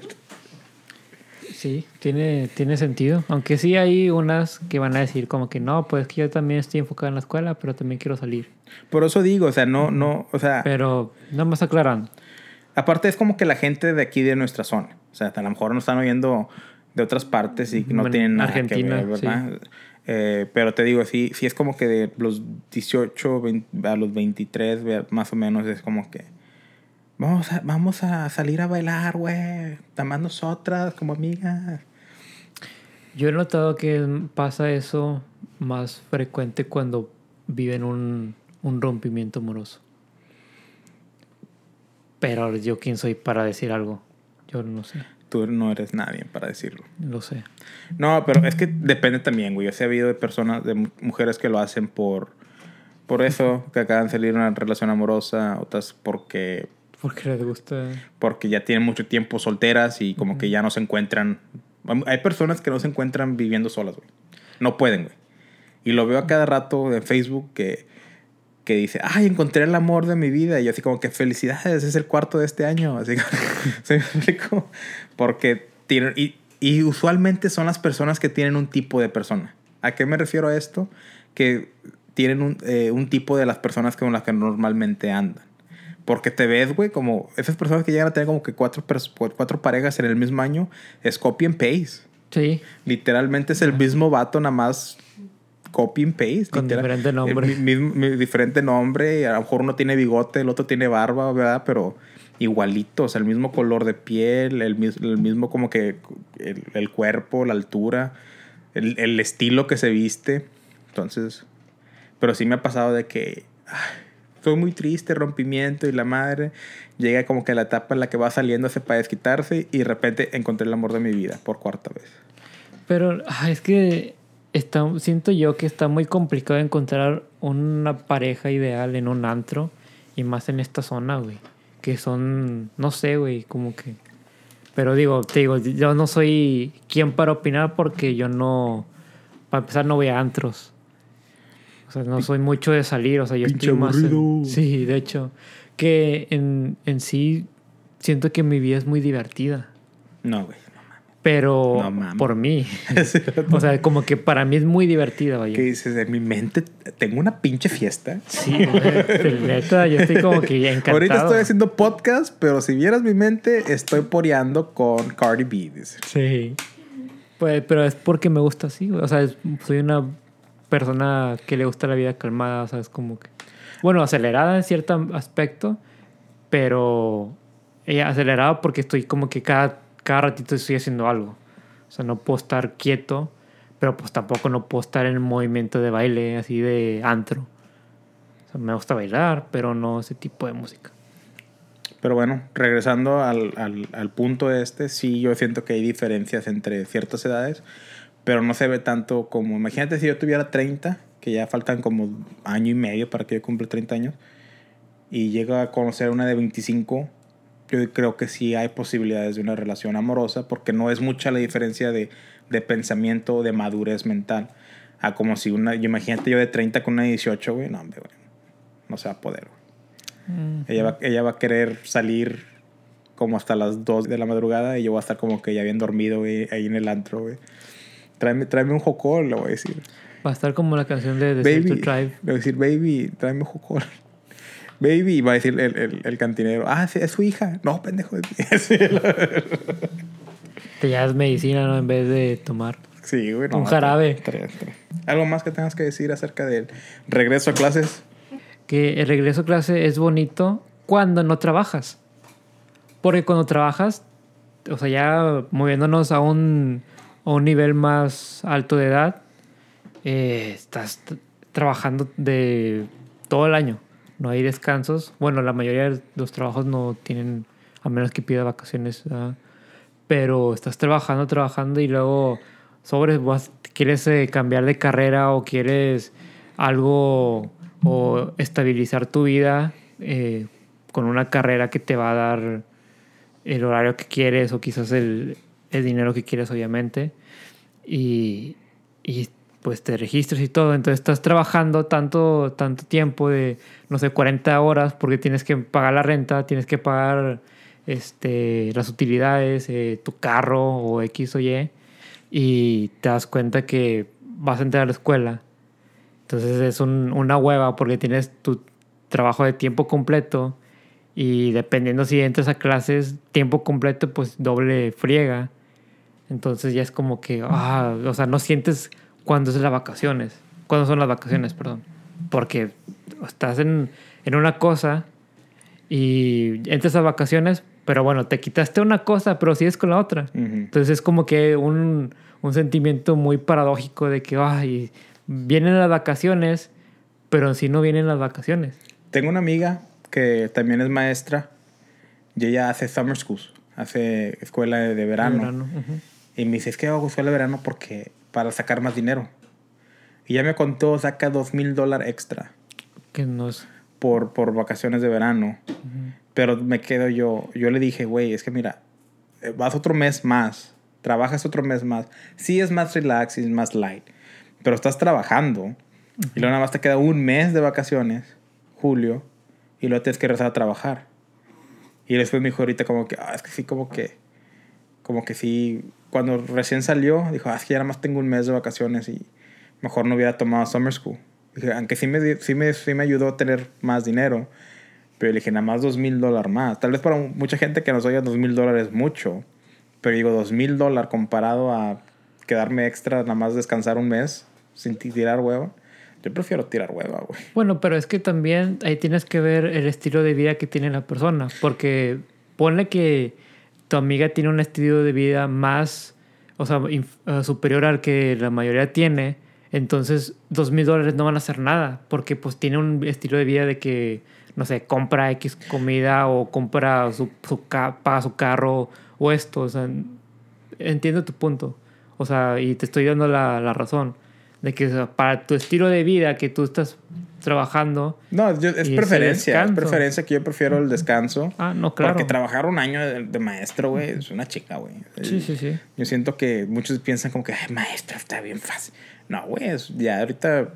Sí, tiene, tiene sentido. Aunque sí hay unas que van a decir como que no, pues que yo también estoy enfocado en la escuela, pero también quiero salir. Por eso digo, o sea, no, no, o sea... Pero nada más aclaran. Aparte es como que la gente de aquí de nuestra zona, o sea, a lo mejor nos están oyendo de otras partes y no tienen nada Argentina, que ver, ¿verdad? Eh, pero te digo, sí, sí es como que de los 18 a los 23, más o menos, es como que Vamos a, vamos a salir a bailar, güey. Tamás nosotras como amigas. Yo he notado que pasa eso más frecuente cuando viven un, un rompimiento amoroso. Pero yo quién soy para decir algo. Yo no sé. Tú no eres nadie para decirlo. Lo sé. No, pero es que depende también, güey. Yo sé, ha habido de personas, de mujeres que lo hacen por, por eso, que acaban de salir de una relación amorosa, otras porque porque les gusta. Porque ya tienen mucho tiempo solteras y como que ya no se encuentran. Hay personas que no se encuentran viviendo solas, güey. No pueden, güey. Y lo veo a cada rato en Facebook que, que dice, ay, encontré el amor de mi vida. Y yo así como que felicidades, es el cuarto de este año. Así <laughs> ¿se explico? Porque tienen. Y, y usualmente son las personas que tienen un tipo de persona. ¿A qué me refiero a esto? Que tienen un, eh, un tipo de las personas con las que normalmente andan. Porque te ves, güey, como esas personas que llegan a tener como que cuatro, cuatro parejas en el mismo año, es copy and paste. Sí. Literalmente es el mismo vato, nada más copy and paste. Con diferente nombre. diferente nombre. A lo mejor uno tiene bigote, el otro tiene barba, ¿verdad? Pero igualito, o sea, el mismo color de piel, el, el mismo como que el, el cuerpo, la altura, el, el, estilo que se viste. Entonces, pero sí me ha pasado de que fue muy triste, rompimiento y la madre. Llega como que la etapa en la que va saliéndose para desquitarse y de repente encontré el amor de mi vida por cuarta vez. Pero es que está, siento yo que está muy complicado encontrar una pareja ideal en un antro y más en esta zona, güey. Que son, no sé, güey, como que... Pero digo, te digo, yo no soy quien para opinar porque yo no, para empezar, no voy a antros no soy mucho de salir, o sea, yo estoy más... sí, de hecho, que en, en sí siento que mi vida es muy divertida. No, güey. Pero por mí. <laughs> o sea, como que para mí es muy divertida, vaya. ¿Qué dices? En mi mente tengo una pinche fiesta. Sí, neta, yo estoy como que <laughs> encantado. Ahorita estoy haciendo podcast, pero si vieras mi mente, estoy poreando con Cardi B. Sí. Pues, pero es porque me gusta así, O sea, soy una persona que le gusta la vida calmada, o sea, es como que... Bueno, acelerada en cierto aspecto, pero acelerada porque estoy como que cada, cada ratito estoy haciendo algo. O sea, no puedo estar quieto, pero pues tampoco no puedo estar en movimiento de baile, así de antro. O sea, me gusta bailar, pero no ese tipo de música. Pero bueno, regresando al, al, al punto este, sí yo siento que hay diferencias entre ciertas edades pero no se ve tanto como, imagínate si yo tuviera 30, que ya faltan como año y medio para que yo cumpla 30 años, y llego a conocer una de 25, yo creo que sí hay posibilidades de una relación amorosa, porque no es mucha la diferencia de, de pensamiento, de madurez mental, a como si una, yo imagínate yo de 30 con una de 18, güey, no, hombre, no se va a poder, ella, va, ella va a querer salir como hasta las 2 de la madrugada y yo voy a estar como que ya bien dormido, güey, ahí en el antro, güey. Tráeme, tráeme un jocol, le voy a decir. Va a estar como la canción de The baby, to Le voy a decir, baby, tráeme un jocol. Baby, va a decir el, el, el cantinero, ah, es su hija. No, pendejo. <laughs> Te llevas medicina, ¿no? En vez de tomar. Sí, güey. un jarabe. ¿Algo más que tengas que decir acerca del regreso a clases? Que el regreso a clase es bonito cuando no trabajas. Porque cuando trabajas, o sea, ya moviéndonos a un a un nivel más alto de edad, eh, estás trabajando de todo el año. No hay descansos. Bueno, la mayoría de los trabajos no tienen a menos que pida vacaciones. Pero estás trabajando, trabajando y luego sobre quieres eh, cambiar de carrera o quieres algo o estabilizar tu vida eh, con una carrera que te va a dar el horario que quieres o quizás el, el dinero que quieres, obviamente. Y, y pues te registras y todo. Entonces estás trabajando tanto, tanto tiempo de, no sé, 40 horas porque tienes que pagar la renta, tienes que pagar este, las utilidades, eh, tu carro o X o Y. Y te das cuenta que vas a entrar a la escuela. Entonces es un- una hueva porque tienes tu trabajo de tiempo completo y dependiendo si entras a clases tiempo completo, pues doble friega. Entonces ya es como que, ah, o sea, no sientes cuándo es las vacaciones. Cuándo son las vacaciones, perdón. Porque estás en, en una cosa y entras a vacaciones, pero bueno, te quitaste una cosa, pero sigues con la otra. Ujú. Entonces es como que un, un sentimiento muy paradójico de que, ay, vienen las vacaciones, pero en sí no vienen las vacaciones. Tengo una amiga que también es maestra y ella hace summer schools, hace escuela de, de verano. Verano, ujú. Y me dice, es que hago escuela de verano porque para sacar más dinero. Y ya me contó, saca dos mil dólares extra Que no es... por, por vacaciones de verano. Pero me quedo yo, yo le dije, güey, es que mira, eh, vas otro mes más, trabajas otro mes más. Sí es más relax y es más light, pero estás trabajando. Y luego nada más te queda un mes de vacaciones, julio, y luego tienes que regresar a trabajar. Y después me dijo ahorita como que, ah, es que sí, como que, como que sí, cuando recién salió, dijo, ah, es que ya nada más tengo un mes de vacaciones y mejor no hubiera tomado summer school. Dije, aunque sí me, sí me, sí me ayudó a tener más dinero, pero le dije, nada más dos mil dólares más. Tal vez para mucha gente que nos oiga dos mil dólares es mucho, pero digo, dos mil dólares comparado a quedarme extra, nada más descansar un mes sin ti- tirar hueva. Yo prefiero tirar hueva, güey. Bueno, pero es que también ahí tienes que ver el estilo de vida que tiene la persona, porque ponle que tu amiga tiene un estilo de vida más, o sea, eh, superior al que la mayoría tiene, entonces dos mil dólares no van a hacer nada, porque pues tiene un estilo de vida de que, no sé, compra X comida o compra su, su paga su carro o esto, o sea, entiendo tu punto, o sea, y te estoy dando la, la razón. De que o sea, para tu estilo de vida que tú estás trabajando. No, yo- es preferencia. Es preferencia que yo prefiero el descanso. Ah, no, claro. Porque trabajar un año de, de maestro, güey, es una chica, güey. Sí, sí, sí. Yo siento que muchos piensan como que, ay, maestro, está bien fácil. No, güey, ya ahorita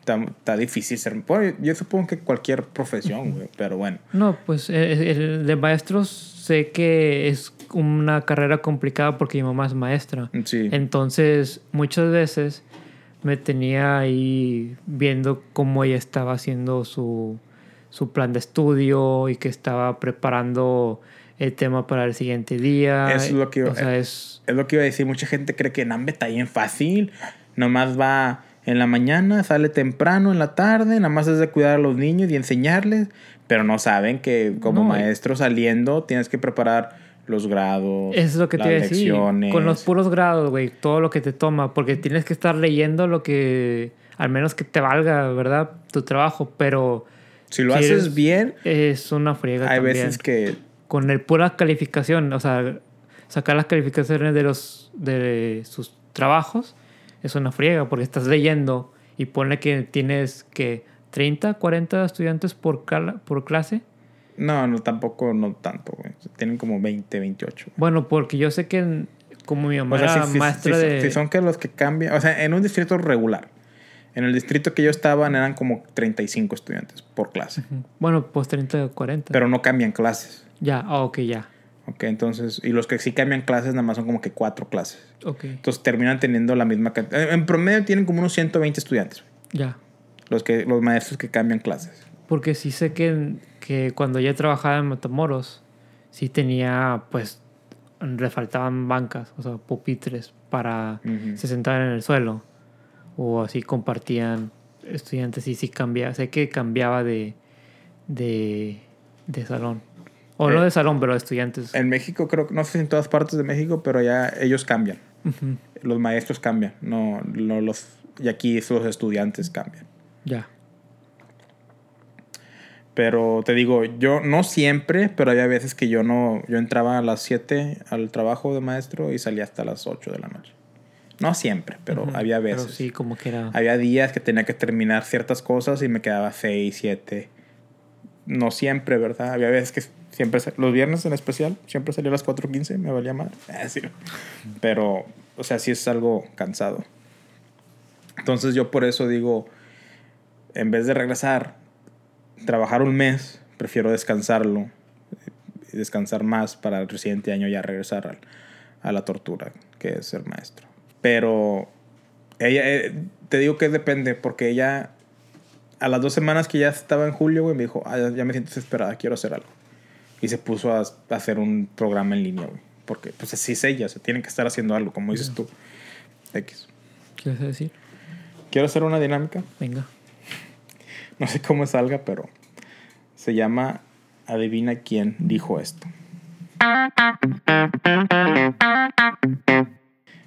está, difícil ser. Bueno, yo supongo que cualquier profesión, güey, pero bueno. No, pues eh, el de maestros sé que es una carrera complicada porque mi mamá es maestra. Sí. Entonces, muchas veces me tenía ahí viendo cómo ella estaba haciendo su, su plan de estudio y que estaba preparando el tema para el siguiente día. Es lo que O sea, es... Es lo que iba a decir. Mucha gente cree que Nambe está bien fácil. Nomás va en la mañana, sale temprano en la tarde, nada más es de cuidar a los niños y enseñarles. Pero no saben que como No. maestro saliendo tienes que preparar los grados, Eso es lo que te las iba a decir. Con los puros grados, güey, todo lo que te toma, porque tienes que estar leyendo lo que, al menos que te valga, ¿verdad? Tu trabajo, pero Si lo si haces eres- bien, es una friega hay también. veces que Con el pura calificación, o sea, sacar las calificaciones de los de sus trabajos es una friega, porque estás leyendo y ponle que tienes que 30, 40 estudiantes por, cala- por clase. No, no, tampoco, no tanto, güey. Tienen como 20, 28. Bueno, porque yo sé que como mi mamá O sea, era si, maestra si- de... si son que los que cambian, o sea, en un distrito regular. En el distrito que yo estaba eran como 35 estudiantes por clase, Bueno, pues 30 o 40. pero no cambian clases. Ya, ah, ok, ya. Ok, entonces, y los que sí cambian clases nada más son como que cuatro clases. Ok, Entonces terminan teniendo la misma cantidad. En- En promedio tienen como unos 120 estudiantes, ya. los, que, los maestros que cambian clases. Porque sí sé que, que cuando ya trabajaba en Matamoros, sí tenía, pues, le faltaban bancas, o sea, pupitres para se sentaban en el suelo. O así compartían estudiantes y sí cambiaba. Sé que cambiaba de, de, de salón. O no Eh, de salón, pero de estudiantes. En México creo que, no sé si en todas partes de México, pero ya ellos cambian. Los maestros cambian, no, no los... Y aquí los estudiantes cambian. Ya. Pero te digo, yo no siempre, pero había veces que yo no, yo entraba a las 7 al trabajo de maestro y salía hasta las 8 de la noche. No siempre, pero Ujú, había pero veces. sí, como que era. Había días que tenía que terminar ciertas cosas y me quedaba 6, 7. No siempre, ¿verdad? Había veces que siempre, los viernes en especial, siempre salía a las 4.15, me valía mal. <laughs> Pero, o sea, sí es algo cansado. Entonces yo por eso digo, en vez de regresar, trabajar un mes, prefiero descansarlo descansar más para el siguiente año ya regresar al- a la tortura, que es ser maestro. Pero ella, eh, te digo que depende, porque ella, a las dos semanas que ya estaba en julio, güey, me dijo, "Ah, ya- me siento desesperada, quiero hacer algo. Y se puso a, a hacer un programa en línea, güey. Porque, pues así es ella, se tiene que estar haciendo algo, como dices tú. X. ¿Qué vas a decir? Quiero hacer una dinámica, Venga. No sé cómo salga, pero se llama Adivina quién dijo esto.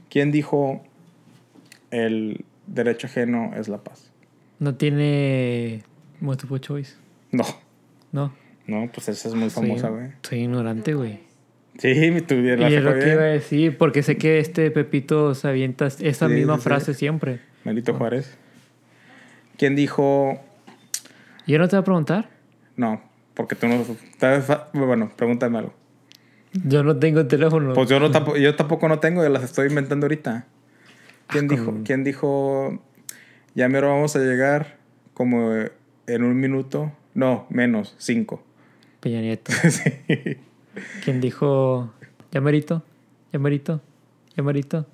¿Quién dijo el derecho ajeno es la paz? No tiene multiple choice. No, No. no, pues esa es muy Soy- famosa, güey. Soy ignorante, güey. Sí, mi tu la Y es lo que iba a decir, porque sé que este Pepito se avienta esa Sí, misma sí, sí. frase siempre. Melito Juárez. ¿Quién dijo ¿Y yo no te voy a preguntar? no? Porque tú no. Bueno, pregúntame algo. Yo no tengo teléfono. Pues yo, no tampoco, yo tampoco no tengo, yo las estoy inventando ahorita. ¿Quién Ah, dijo? ¿Quién dijo? Ya mero vamos a llegar como en un minuto. No, menos, cinco. Peña Nieto. <laughs> Sí. ¿Quién dijo? ¿Ya merito? ¿Ya merito? ¿Ya merito?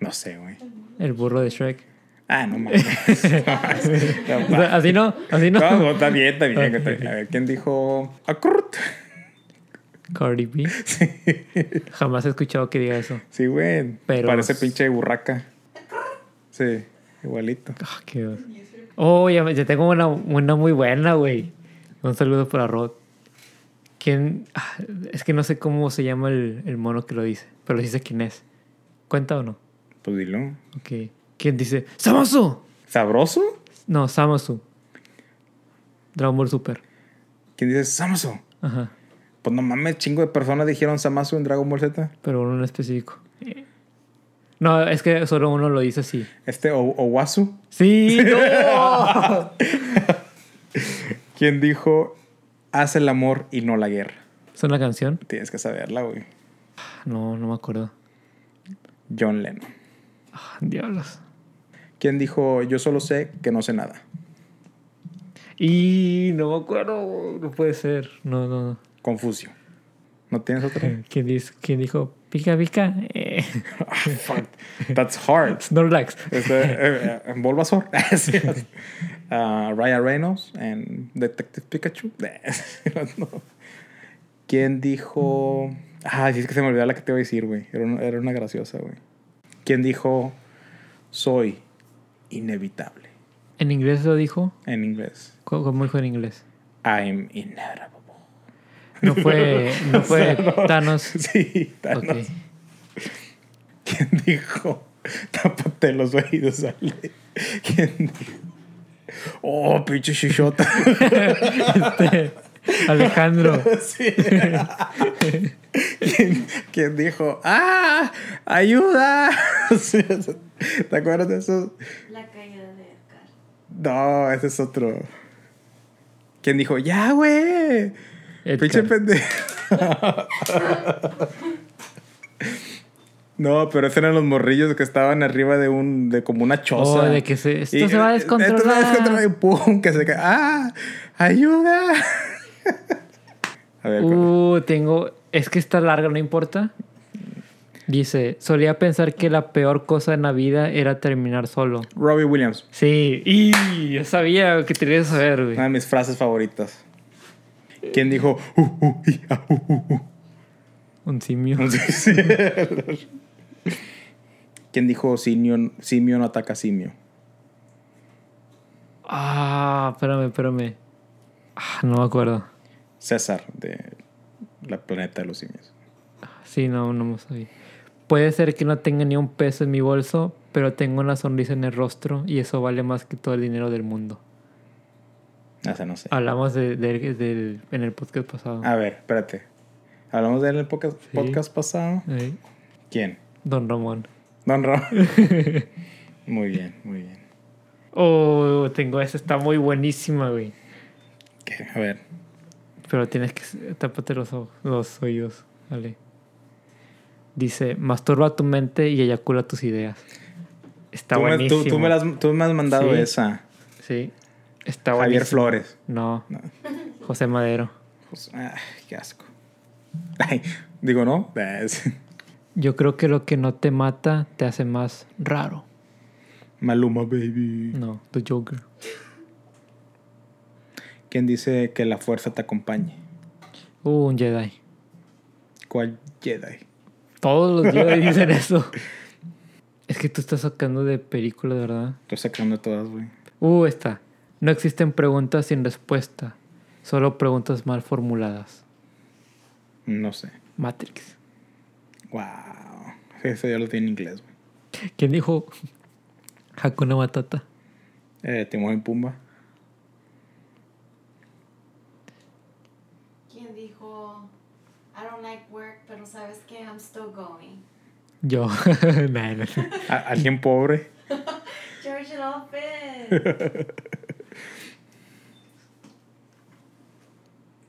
No sé, güey. El burro de Shrek. Ah, no mames. <laughs> No, así no, así no. No, no, está bien, está bien. Ok. está bien. A ver, ¿quién dijo? Acrut. Cardi B. Jamás he escuchado que diga eso. Sí, güey. Pero- Parece pinche burraca. Sí, igualito. Ah, qué. Oh, ya, ya tengo una, una muy buena, güey. Un saludo para Rod. ¿Quién? ah, es que no sé cómo se llama el, el mono que lo dice, pero dice quién es. ¿Cuenta o no? Pues dilo. Ok. ¿Quién dice? ¡Samasu! ¿Sabroso? No, Samasu. Dragon Ball Super. ¿Quién dice Samasu? Ajá. Pues no mames, chingo de personas dijeron Samasu en Dragon Ball Z. Pero uno en específico. No, es que solo uno lo dice así. Este o Owasu. ¡Sí! ¡No! <laughs> ¿Quién dijo haz el amor y no la guerra? ¿Es una canción? Tienes que saberla, güey. No, no me acuerdo. John Lennon. Ah, diablos. ¿Quién dijo yo solo sé que no sé nada? Y no me acuerdo. No puede ser. No, no, no. Confucio. ¿No tienes otra? ¿Quién, dice, quién dijo pica pica? Eh, <laughs> Ah, fuck. That's hard. Snorlax. Este, eh, eh, Bulbasaur. <laughs> Ah, Ryan Reynolds en Detective Pikachu. <laughs> No. ¿Quién dijo? Ah, sí, es que se me olvidó la que te iba a decir, güey. Era, una- era una graciosa, güey. ¿Quién dijo soy inevitable? ¿En inglés lo dijo? En inglés. ¿Cómo dijo en inglés? I'm inevitable. No fue, <laughs> no fue Thanos. Sí, Thanos. ¿Quién dijo? Tápate los oídos, Ale. ¿Quién dijo? Oh, pinche shishota. <laughs> Este, <laughs> Alejandro. <laughs> Sí. ¿Quién, quién dijo? ¡Ah! ¡Ayuda! <laughs> Sí, ¿Te acuerdas de eso? La caída de Edgar. No, ese es otro. ¿Quién dijo? ¡Ya, güey! Pinche pendejo. No, pero esos eran los morrillos que estaban arriba de un, de como una choza. Oh, de que se- esto Y- se va a Esto se va a descontrolar. descontrolar y pum, que se cae. ¡Ah! ¡Ayuda! <laughs> a ver, Uh, tengo. Es que está larga, no importa. Dice: Solía pensar que la peor cosa en la vida era terminar solo. Robbie Williams. Sí, y yo sabía que tenías que saber, güey. Una de mis frases favoritas. ¿Quién dijo? "Uh, uh, ah, uh, uh, uh"? Un simio. <laughs> ¿Quién dijo simio, simio no ataca simio? Ah, espérame, espérame. Ah, no me acuerdo. César, de la planeta de los simios. Sí, no, no me sabía. Puede ser que no tenga ni un peso en mi bolso, pero tengo una sonrisa en el rostro y eso vale más que todo el dinero del mundo. O sea, no sé. Hablamos de, de- en el podcast pasado. A ver, espérate. ¿Hablamos de él en el podcast, Sí. podcast pasado? ¿Quién? Don Ramón. Don Ro. <laughs> muy bien, muy bien. Oh, tengo esa, está muy buenísima, güey. ¿Qué? A ver. Pero tienes que tápate los, ojos- los oídos, vale. Dice, masturba tu mente y eyacula tus ideas. Está tú, me, tú, tú me las- tú me has mandado Sí. esa. Sí. Está Javier buenísimo. Flores. No. No. José Madero. Pues, ay, qué asco. Ay, digo, ¿no? Ah, Yo creo que lo que no te mata te hace más raro. Maluma, baby. No, The Joker. ¿Quién dice que la fuerza te acompañe? Uh, un Jedi. ¿Cuál Jedi? Todos los Jedi <laughs> dicen eso. Es que tú estás sacando de película, de verdad. Estoy sacando todas, güey. Uh, esta. No existen preguntas sin respuesta. Solo preguntas mal formuladas. No sé. Matrix. Wow. Eso ya lo tiene en inglés, güey. ¿Quién dijo <laughs> Hakuna Matata? Eh, Timón y Pumba. ¿Quién dijo, I don't like sabes que I'm still going? Yo. <laughs> Nah, no. A- Alguien pobre. <laughs> George Lopez. <laughs>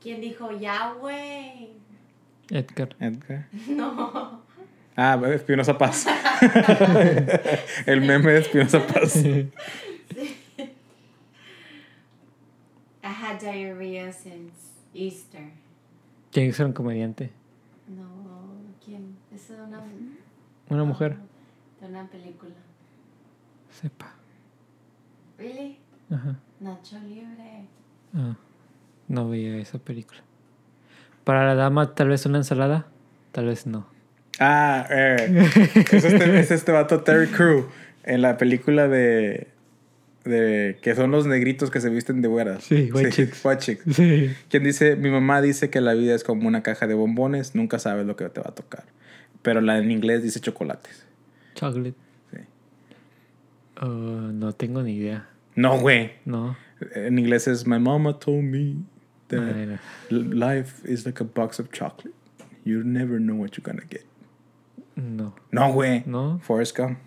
¿Quién dijo Yahweh? Edgar. Edgar. No. Ah, Espinosa Paz. El meme de Espinosa Paz. I had diarrhea since Easter. Tiene que ser un comediante. Es de una, Una mujer. de una película. Sepa. ¿Really? Ajá. Nacho Libre. Ah, no veía esa película. Para la dama, tal vez una ensalada. Tal vez no. Ah, eh, <laughs> es, este, es este vato Terry Crew en la película de, de que son los negritos que se visten de güeras. Sí, White Chicks. White Chicks. Sí. Quien dice, mi mamá dice que la vida es como una caja de bombones, nunca sabes lo que te va a tocar. Pero la en inglés dice chocolates. Chocolate. Sí. Ah, no tengo ni idea. No, güey. No. En inglés es, my mama told me that Ay, no. l- life is like a box of chocolate. You never know what you're gonna get. No. No, güey. No. Forrest Gump.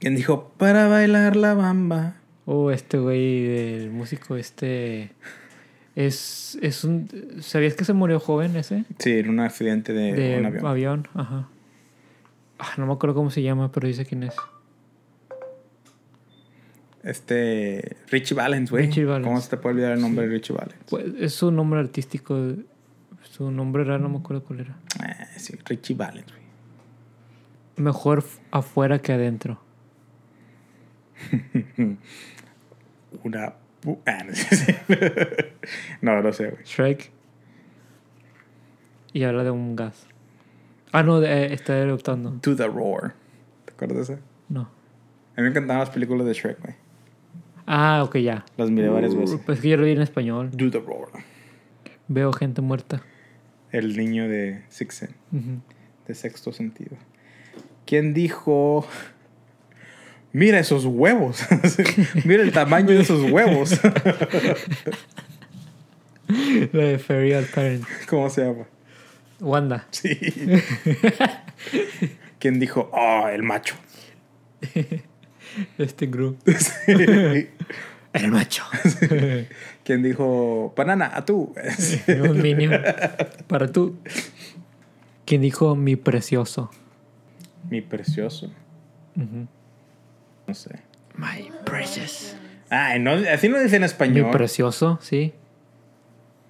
¿Quién dijo, para bailar la bamba? Oh, este güey del músico, este. Es, es un. ¿Sabías que se murió joven ese? Sí, en un accidente de, De un avión. avión. Ajá. Ah, no me acuerdo cómo se llama, pero dice quién es. Este, Richie Valens, güey. Richie Valens. ¿Cómo se te puede olvidar el nombre de Richie Valens? Pues, es su nombre artístico. Su nombre raro, no me acuerdo cuál era. Ah, sí, Richie Valens, güey. Mejor afuera que adentro. <laughs> Una... <laughs> Ah, no sé. no, no sé, güey. Shrek. Y habla de un gas. Ah, no, de- eh, está eruptando. To the Roar. ¿Te acuerdas de esa? No. A mí me encantaban las películas de Shrek, güey. Ah, ok, ya. Las miré varias veces. Pues que yo lo vi en español. Do the Roar. Veo gente muerta. El niño de. Ujú. de sexto sentido. ¿Quién dijo? Mira esos huevos. <laughs> Mira el tamaño de esos huevos. <laughs> La de Fairy Odd Parent. ¿Cómo se llama? Wanda. Sí. ¿Quién dijo? Oh, el macho. <laughs> Este Gru. Sí. El macho. ¿Quién dijo? Banana, a tú. Sí. un minion. Para tú. ¿Quién dijo mi precioso? Mi precioso. Ujú. No sé. My precious. No, así no dice en Mi español. precioso, sí.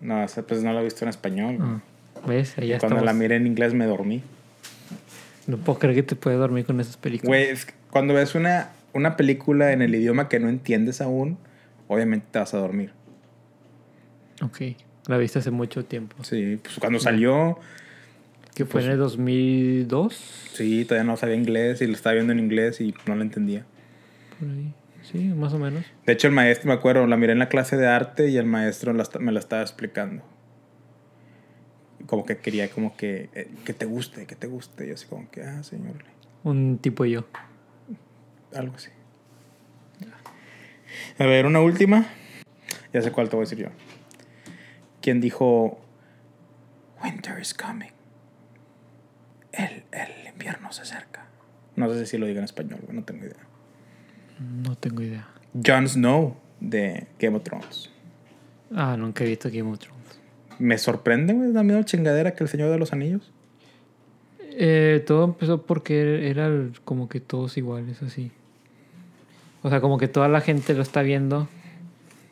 No, o sea, pues no lo he visto en español. Ah, ¿Ves? Ahí ya Cuando estamos. la miré en inglés me dormí. No puedo creer que te puedes dormir con esas películas. Güey, es que cuando ves una, una película en el idioma que no entiendes aún, obviamente te vas a dormir. Ok. La viste hace mucho tiempo. Sí, pues cuando salió, Que fue Pues- en el 2002. sí, todavía no sabía inglés y lo estaba viendo en inglés y no lo entendía. Por ahí. Sí, más o menos. De hecho, el maestro, me acuerdo, la miré en la clase de arte y el maestro la me la estaba explicando. Como que quería, como que, eh, que te guste, que te guste. Y yo así como que, ah, señor, Un tipo yo. algo así. A ver, una última. Ya sé cuál te voy a decir yo. ¿Quién dijo Winter is coming? El, el invierno se acerca. No sé si lo digo en español, no tengo idea. No tengo idea. Jon Snow de Game of Thrones. Ah, nunca he visto Game of Thrones. Me sorprende, güey, la misma chingadera que el Señor de los Anillos. Eh, todo empezó porque era como que todos iguales, así. O sea, como que toda la gente lo está viendo.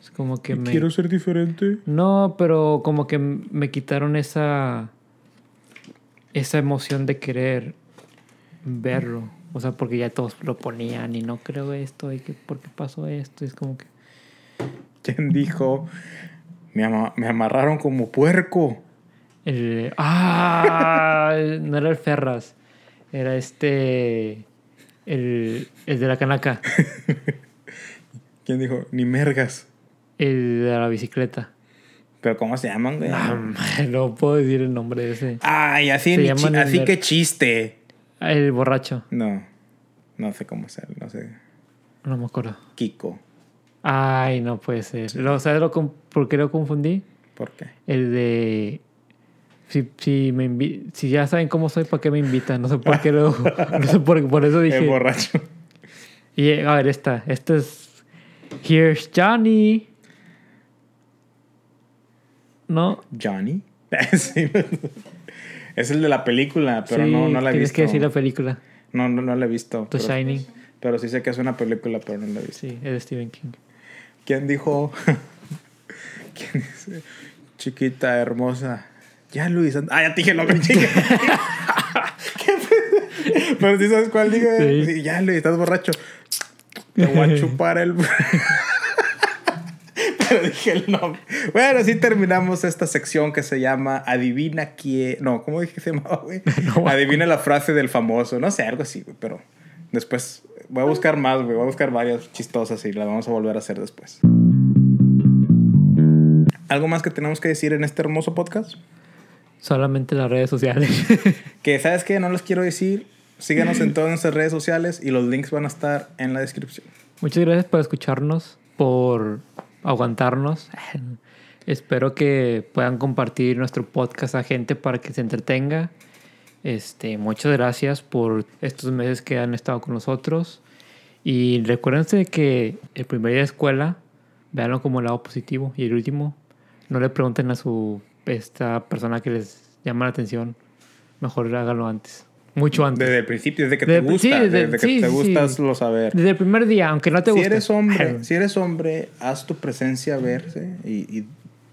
Es como que me... Quiero ser diferente. No, pero como que me quitaron esa... Esa emoción de querer verlo. O sea, porque ya todos lo ponían y no creo esto y que por qué pasó esto. Es como que... ¿Quién dijo? Me, ama- me amarraron como puerco. El, ¡Ah! no era el Ferras. Era este... El, el de la canaca. <laughs> ¿Quién dijo? Ni mergas. El de la bicicleta. ¿Pero cómo se llaman, güey? No, <laughs> no puedo decir el nombre de ese. Ay, así, así que chiste. El borracho. No. No sé cómo es él, no sé. No me acuerdo. Kiko. Ay, no puede ser. Lo- ¿Sabes lo por qué lo confundí? ¿Por qué? El de... Si, si, me invi- si ya saben cómo soy, ¿para qué me invitan? No sé por qué lo... <laughs> No sé por, por eso dije... El borracho. Y a ver, esta. Esta es... Here's Johnny. ¿No? Johnny. <laughs> Es el de la película, pero Sí, no, no la he tienes visto. que decir la pelcula. No, no, no la he visto. The pero, Shining. pero sí sé que es una película, pero no la he visto. Sí, es de Stephen King. ¿Quién dijo? <laughs> ¿Quién dice? Chiquita, hermosa. Ya, Luis. Ah, ya te dije el nombre, chica. <laughs> Pero sí sabes cuál. Sí. Sí, ya, Luis, estás borracho. Te voy a <laughs> chupar el. <laughs> Dije el nombre. Bueno, así terminamos esta sección que se llama Adivina quién. No, ¿cómo dije que se llamaba, güey? <laughs> No. Adivina la frase del famoso. No sé, algo así, güey. Pero después voy a buscar más, güey. Voy a buscar varias chistosas y las vamos a volver a hacer después. ¿Algo más que tenemos que decir en este hermoso podcast? Solamente las redes sociales. <laughs> Que sabes que no les quiero decir. Síganos en todas nuestras redes sociales y los links van a estar en la descripción. Muchas gracias por escucharnos, por aguantarnos. <laughs> Espero que puedan compartir nuestro podcast a gente para que se entretenga. Este, muchas gracias por estos meses que han estado con nosotros. Y recuérdense que el primer día de escuela, véanlo como el lado positivo. Y el último, no le pregunten a su esta persona que les llama la atención. Mejor háganlo antes. Mucho antes. Desde el principio, desde que Desde te gusta, sí, desde- desde, que sí, te sí, gusta sí. lo saber. Desde el primer día, aunque no te Si guste. eres hombre, <laughs> si eres hombre, haz tu presencia verse y, y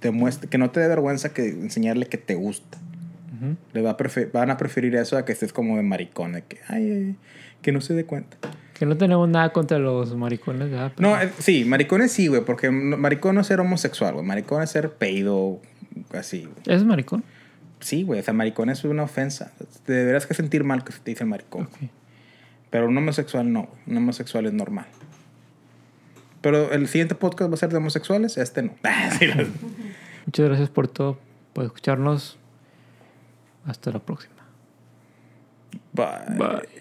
demuestre que no te dé vergüenza que enseñarle que te gusta. Le va a van a preferir eso a que estés como de maricón, de que, ay, ay, que no se dé cuenta. Que no tenemos nada contra los maricones, ¿verdad? Pero- No, eh, sí, maricones sí, güey, porque maricón no es ser homosexual, güey. Maricón es ser peído, así. ¿Es maricón? Sí, güey, o sea, maricón es una ofensa. Te deberás que sentir mal que se te dice maricón. Ok. Pero un homosexual no, güey. un homosexual es normal. Pero el siguiente podcast va a ser de homosexuales, este no. <laughs> No. Muchas gracias por todo, por escucharnos. Hasta la próxima. Bye. Bye.